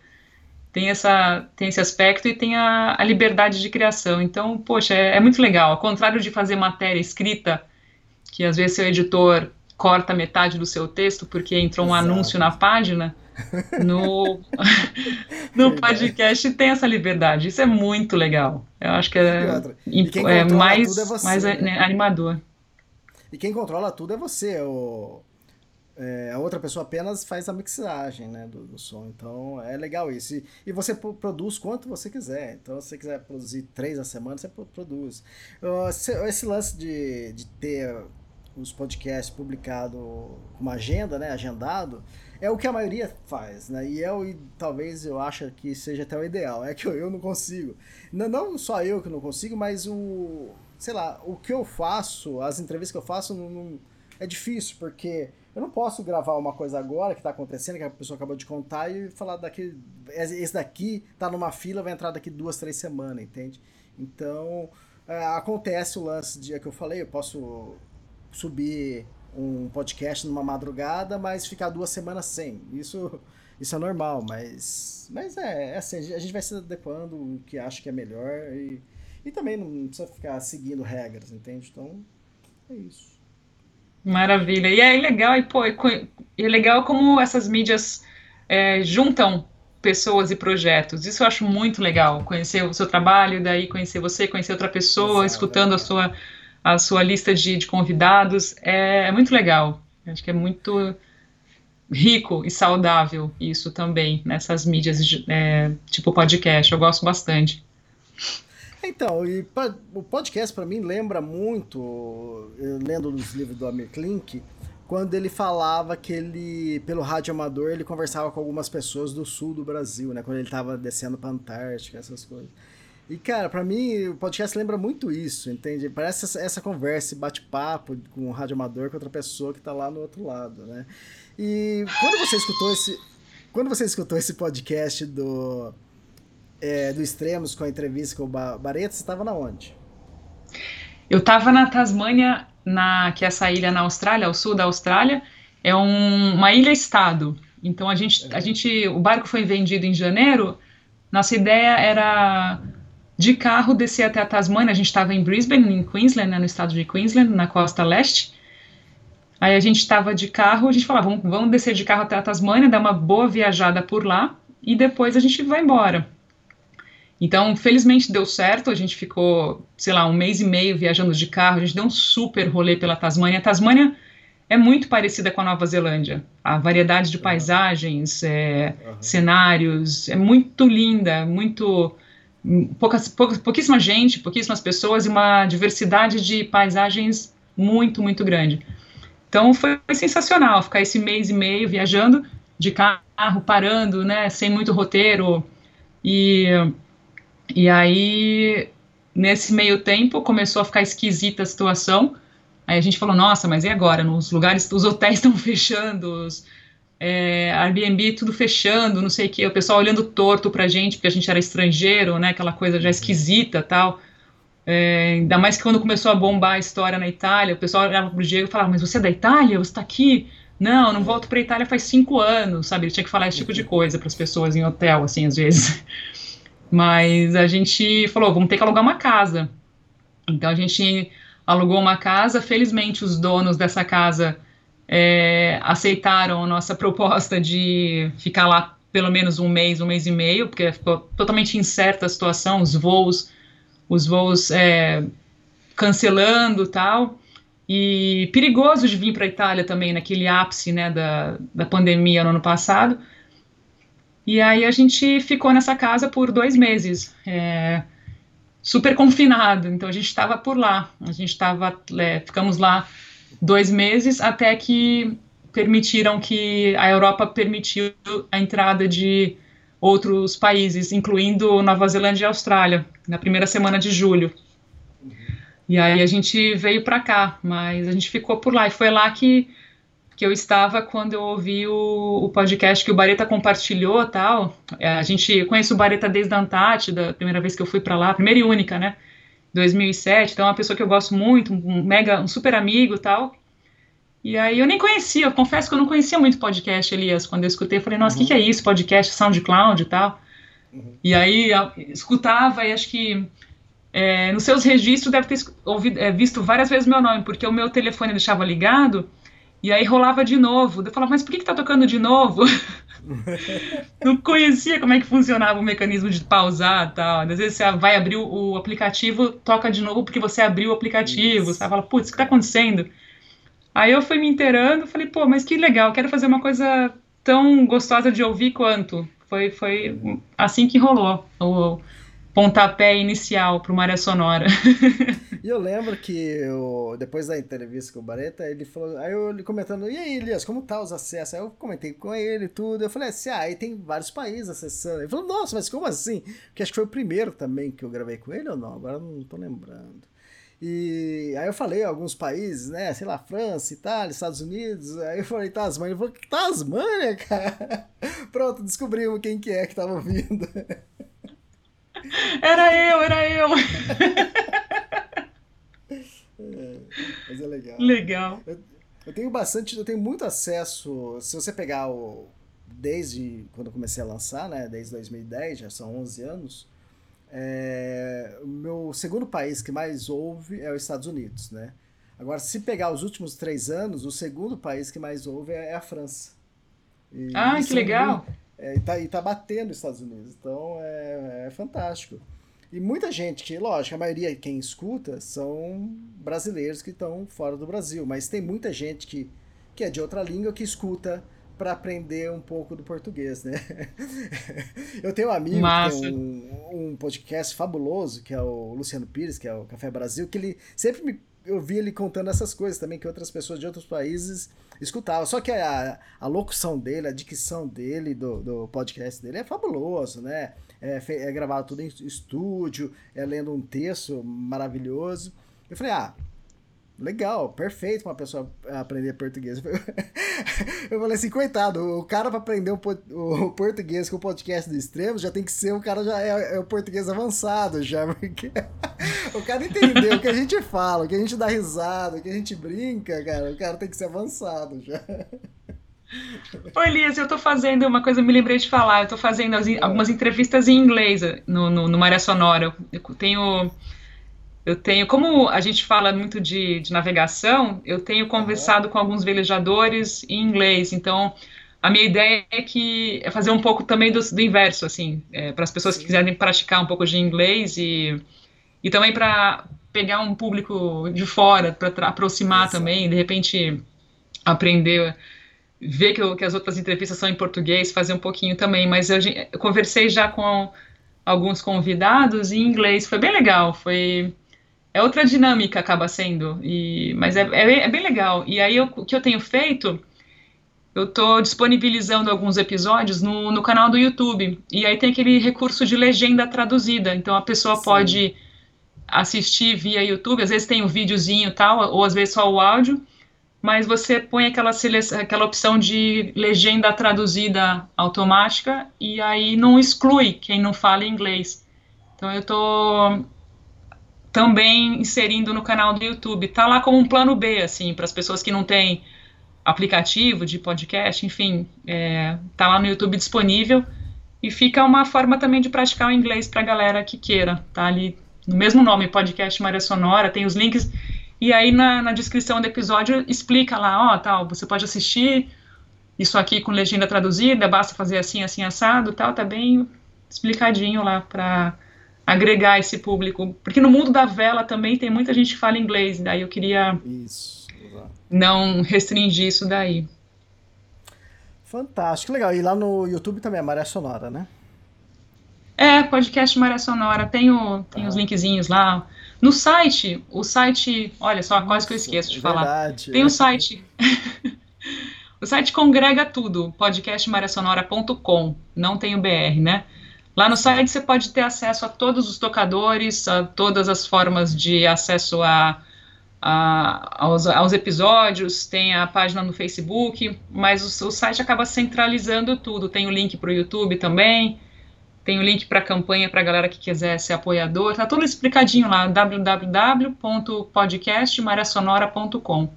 Tem, essa, tem esse aspecto e tem a, a liberdade de criação. Então, poxa, é, é, muito legal. Ao contrário de fazer matéria escrita, que às vezes seu editor corta metade do seu texto porque entrou um Exato. anúncio na página, no, <laughs> no podcast tem essa liberdade. Isso é muito legal. Eu acho que é, é mais, é você, mais né? animador. E quem controla tudo é você. O, é, a outra pessoa apenas faz a mixagem né, do, do som. Então é legal isso. E, e, você produz quanto você quiser. Então, se você quiser produzir três a semana, você produz. Esse lance de, de ter os podcasts publicados com uma agenda, né, agendado, é o que a maioria faz, né? E eu, e talvez eu acho que seja até o ideal. É que eu, eu não consigo. Não, não só eu que não consigo, mas o, sei lá, o que eu faço, as entrevistas que eu faço, não, não, é difícil, porque eu não posso gravar uma coisa agora que tá acontecendo, que a pessoa acabou de contar, e falar daqui. Esse daqui tá numa fila, vai entrar daqui duas, três semanas, entende? Então, é, acontece o lance dia que eu falei, eu posso subir um podcast numa madrugada, mas ficar duas semanas sem. Isso, isso é normal, mas, mas é, é assim, a gente vai se adequando o que acha que é melhor e, e também não precisa ficar seguindo regras, entende? Então, é isso. Maravilha. E é legal, e pô, é legal como essas mídias é, juntam pessoas e projetos. Isso eu acho muito legal. Conhecer o seu trabalho, daí conhecer você, conhecer outra pessoa, Exato, escutando é. a sua a sua lista de, de convidados. É, é, muito legal. Acho que é muito rico e saudável isso também, nessas mídias de, é, tipo podcast. Eu gosto bastante. Então, e pra, o podcast para mim lembra muito, lendo os livros do Amir Klink, quando ele falava que ele, pelo rádio amador, ele conversava com algumas pessoas do sul do Brasil, né? Quando ele estava descendo pra Antártica, essas coisas. E, cara, para mim, o podcast lembra muito isso, entende? Parece essa, essa conversa, bate-papo com um rádio amador com outra pessoa que tá lá no outro lado, né? E quando você escutou esse, quando você escutou esse podcast do é, do Extremos com a entrevista com o Barreto, você estava na onde? Eu estava na Tasmânia, na, que é essa ilha na Austrália, ao sul da Austrália, é um, uma ilha-estado. Então a gente, a gente, o barco foi vendido em janeiro. Nossa ideia era de carro descer até a Tasmânia. A gente estava em Brisbane, em Queensland, né, no estado de Queensland, na costa leste. Aí a gente estava de carro, a gente falava, vamos, vamos descer de carro até a Tasmânia, dar uma boa viajada por lá e depois a gente vai embora. Então, felizmente deu certo, a gente ficou, sei lá, um mês e meio viajando de carro, a gente deu um super rolê pela Tasmânia. A Tasmânia é muito parecida com a Nova Zelândia. A variedade de paisagens, é, uhum. cenários, é muito linda, muito. Poucas, pouquíssima gente, pouquíssimas pessoas e uma diversidade de paisagens muito, muito grande. Então foi, foi sensacional ficar esse mês e meio viajando de carro, parando, né, sem muito roteiro. E e aí, nesse meio tempo, começou a ficar esquisita a situação. Aí a gente falou, nossa, mas e agora? Nos lugares, os hotéis <laughs> estão fechando, os é, Airbnb tudo fechando, não sei o que, o pessoal olhando torto pra gente, porque a gente era estrangeiro, né, aquela coisa já esquisita tal. É, ainda mais que quando começou a bombar a história na Itália, o pessoal olhava pro Diego e falava, mas você é da Itália? Você tá aqui? Não, não volto pra Itália faz cinco anos, sabe? Ele tinha que falar esse tipo de coisa para as pessoas em hotel, assim, às vezes. <laughs> Mas a gente falou, vamos ter que alugar uma casa. Então a gente alugou uma casa. Felizmente, os donos dessa casa é, aceitaram a nossa <laughs> proposta de ficar lá pelo menos um mês, um mês e meio, porque ficou totalmente incerta a situação, os voos, os voos é, cancelando tal. E perigoso de vir para a Itália também, naquele ápice né, da, da pandemia no ano passado. E aí a gente ficou nessa casa por dois meses, é, super confinado. Então a gente estava por lá. A gente estava, é, ficamos lá dois meses até que permitiram que a Europa permitiu a entrada de outros países, incluindo Nova Zelândia e Austrália, na primeira semana de julho. E aí a gente veio para cá, mas a gente ficou por lá e foi lá que que eu estava quando eu ouvi o, o podcast que o Bareta compartilhou tal. É, a gente conhece o Bareta desde a Antártida, a primeira vez que eu fui para lá, primeira e única, né? 2007. Então é uma pessoa que eu gosto muito, um mega, um super amigo tal. E aí eu nem conhecia, eu confesso que eu não conhecia muito podcast, Elias. Quando eu escutei, eu falei, nossa, o uhum. que, que, é isso? Podcast, SoundCloud e tal. Uhum. E aí eu escutava e acho que é, nos seus registros deve ter ouvido, é, visto várias vezes meu nome, porque o meu telefone deixava ligado e aí rolava de novo. Eu falava, mas por que, que tá tocando de novo? <laughs> não conhecia como é que funcionava o mecanismo de pausar e tal. Às vezes você vai abrir o, aplicativo, toca de novo porque você abriu o aplicativo. Isso. Você fala, putz, o que tá acontecendo? Aí eu fui me inteirando, falei, pô, mas que legal, quero fazer uma coisa tão gostosa de ouvir quanto. Foi, foi assim que rolou o, pontapé inicial para uma área sonora. <laughs> e eu lembro que eu, depois da entrevista com o Bareta, ele falou, aí eu ele comentando, e aí, Elias, como tá os acessos? Aí eu comentei com ele tudo. Eu falei assim, ah, aí tem vários países acessando. Ele falou, nossa, mas como assim? Porque acho que foi o primeiro também que eu gravei com ele ou não? Agora não tô lembrando. E aí eu falei alguns países, né? Sei lá, França, Itália, Estados Unidos. Aí eu falei Tasmânia. Ele falou, Tasmânia, cara? <laughs> Pronto, descobrimos quem que é que tava ouvindo. <laughs> Era eu, era eu. É, mas é legal. Legal. Eu, eu tenho bastante, eu tenho muito acesso. Se você pegar o. Desde quando eu comecei a lançar, né? Desde 2010, já são 11 anos. É, o meu segundo país que mais ouve é os Estados Unidos, né? Agora, se pegar os últimos três anos, o segundo país que mais ouve é a França. E ah, que legal! É, e, tá, e tá batendo os Estados Unidos, então é, é fantástico. E muita gente, que, lógico, a maioria quem escuta são brasileiros que estão fora do Brasil, mas tem muita gente que, que é de outra língua que escuta para aprender um pouco do português, né? <laughs> Eu tenho um amigo Massa. que tem um, um, podcast fabuloso, que é o Luciano Pires, que é o Café Brasil, que ele sempre me. Eu vi ele contando essas coisas também, que outras pessoas de outros países escutavam. Só que a, a locução dele, a dicção dele, do, do podcast dele, é fabuloso, né? É, é gravado tudo em estúdio, é lendo um texto maravilhoso. Eu falei, ah, legal, perfeito pra uma pessoa aprender português. <laughs> Eu falei assim, coitado, o cara pra aprender o, português com o podcast do Extremo já tem que ser, o cara já é, é o português avançado já, <laughs> porque o cara entendeu o que a gente fala, o que a gente dá risada, o que a gente brinca, cara, o cara tem que ser avançado já. Ô Elias, eu tô fazendo uma coisa, eu me lembrei de falar, eu tô fazendo as, algumas entrevistas em inglês no, no, no Maré Sonora. Eu tenho eu tenho, como a gente fala muito de, de navegação, eu tenho conversado com alguns velejadores em inglês, então a minha ideia é que é fazer um pouco também do, do inverso, assim, é, para as pessoas Sim. que quiserem praticar um pouco de inglês e, e também para pegar um público de fora, para aproximar Exato. também, de repente aprender, ver que, que, as outras entrevistas são em português, fazer um pouquinho também, mas eu, eu conversei já com alguns convidados em inglês, foi bem legal, foi é outra dinâmica acaba sendo, e, mas é, é, é bem legal. E aí eu, o que eu tenho feito, eu estou disponibilizando alguns episódios no, no canal do YouTube, e aí tem aquele recurso de legenda traduzida, então a pessoa Sim. pode assistir via YouTube, às vezes tem um videozinho e tal, ou às vezes só o áudio, mas você põe aquela, aquela opção de legenda traduzida automática e aí não exclui quem não fala inglês. Então eu estou também inserindo no canal do YouTube. Tá lá como um plano B, assim, para as pessoas que não têm aplicativo de podcast, enfim, é, tá lá no YouTube disponível e fica uma forma também de praticar o inglês para a galera que queira. Tá ali no mesmo nome, podcast Maria Sonora, tem os links e aí na, na descrição do episódio explica lá, ó, tal, você pode assistir isso aqui com legenda traduzida, basta fazer assim, assim assado, tal, tá bem explicadinho lá para agregar esse público. Porque no mundo da vela também tem muita gente que fala inglês, daí eu queria isso, não restringir isso daí. Fantástico, legal. E lá no YouTube também é Maré Sonora, né? É, podcast Maré Sonora. Tem, o, tem ah. os linkzinhos lá. No site, o site. Olha só, quase que eu esqueço de falar. Verdade, tem o site. <laughs> o site congrega tudo, podcastmaresonora.com. Não tem o BR, né? Lá no site você pode ter acesso a todos os tocadores, a todas as formas de acesso a, a, aos, aos, episódios, tem a página no Facebook, mas o, o site acaba centralizando tudo. Tem o link para o YouTube também, tem o link para a campanha para a galera que quiser ser apoiador. Tá tudo explicadinho lá, www.podcastmaresonora.com.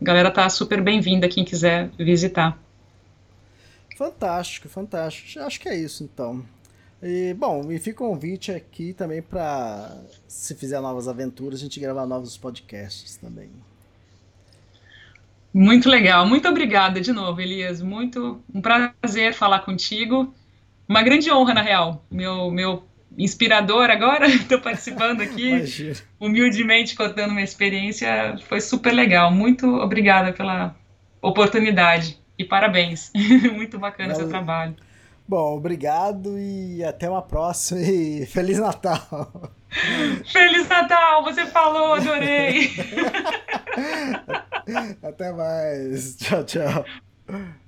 A galera tá super bem-vinda quem quiser visitar. Fantástico, fantástico. Acho que é isso então. E, bom, e fica o convite aqui também para, se fizer novas aventuras, a gente gravar novos podcasts também. Muito legal, muito obrigada de novo, Elias. Muito um prazer falar contigo. Uma grande honra, na real. Meu, meu inspirador agora, <laughs> estou participando aqui, Imagina. humildemente contando minha experiência. Foi super legal. Muito obrigada pela oportunidade e parabéns. <laughs> muito bacana o seu trabalho. Bom, obrigado e até uma próxima e <laughs> Feliz Natal! Feliz Natal! Você falou, adorei! <laughs> até mais! Tchau, tchau!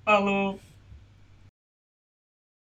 Falou!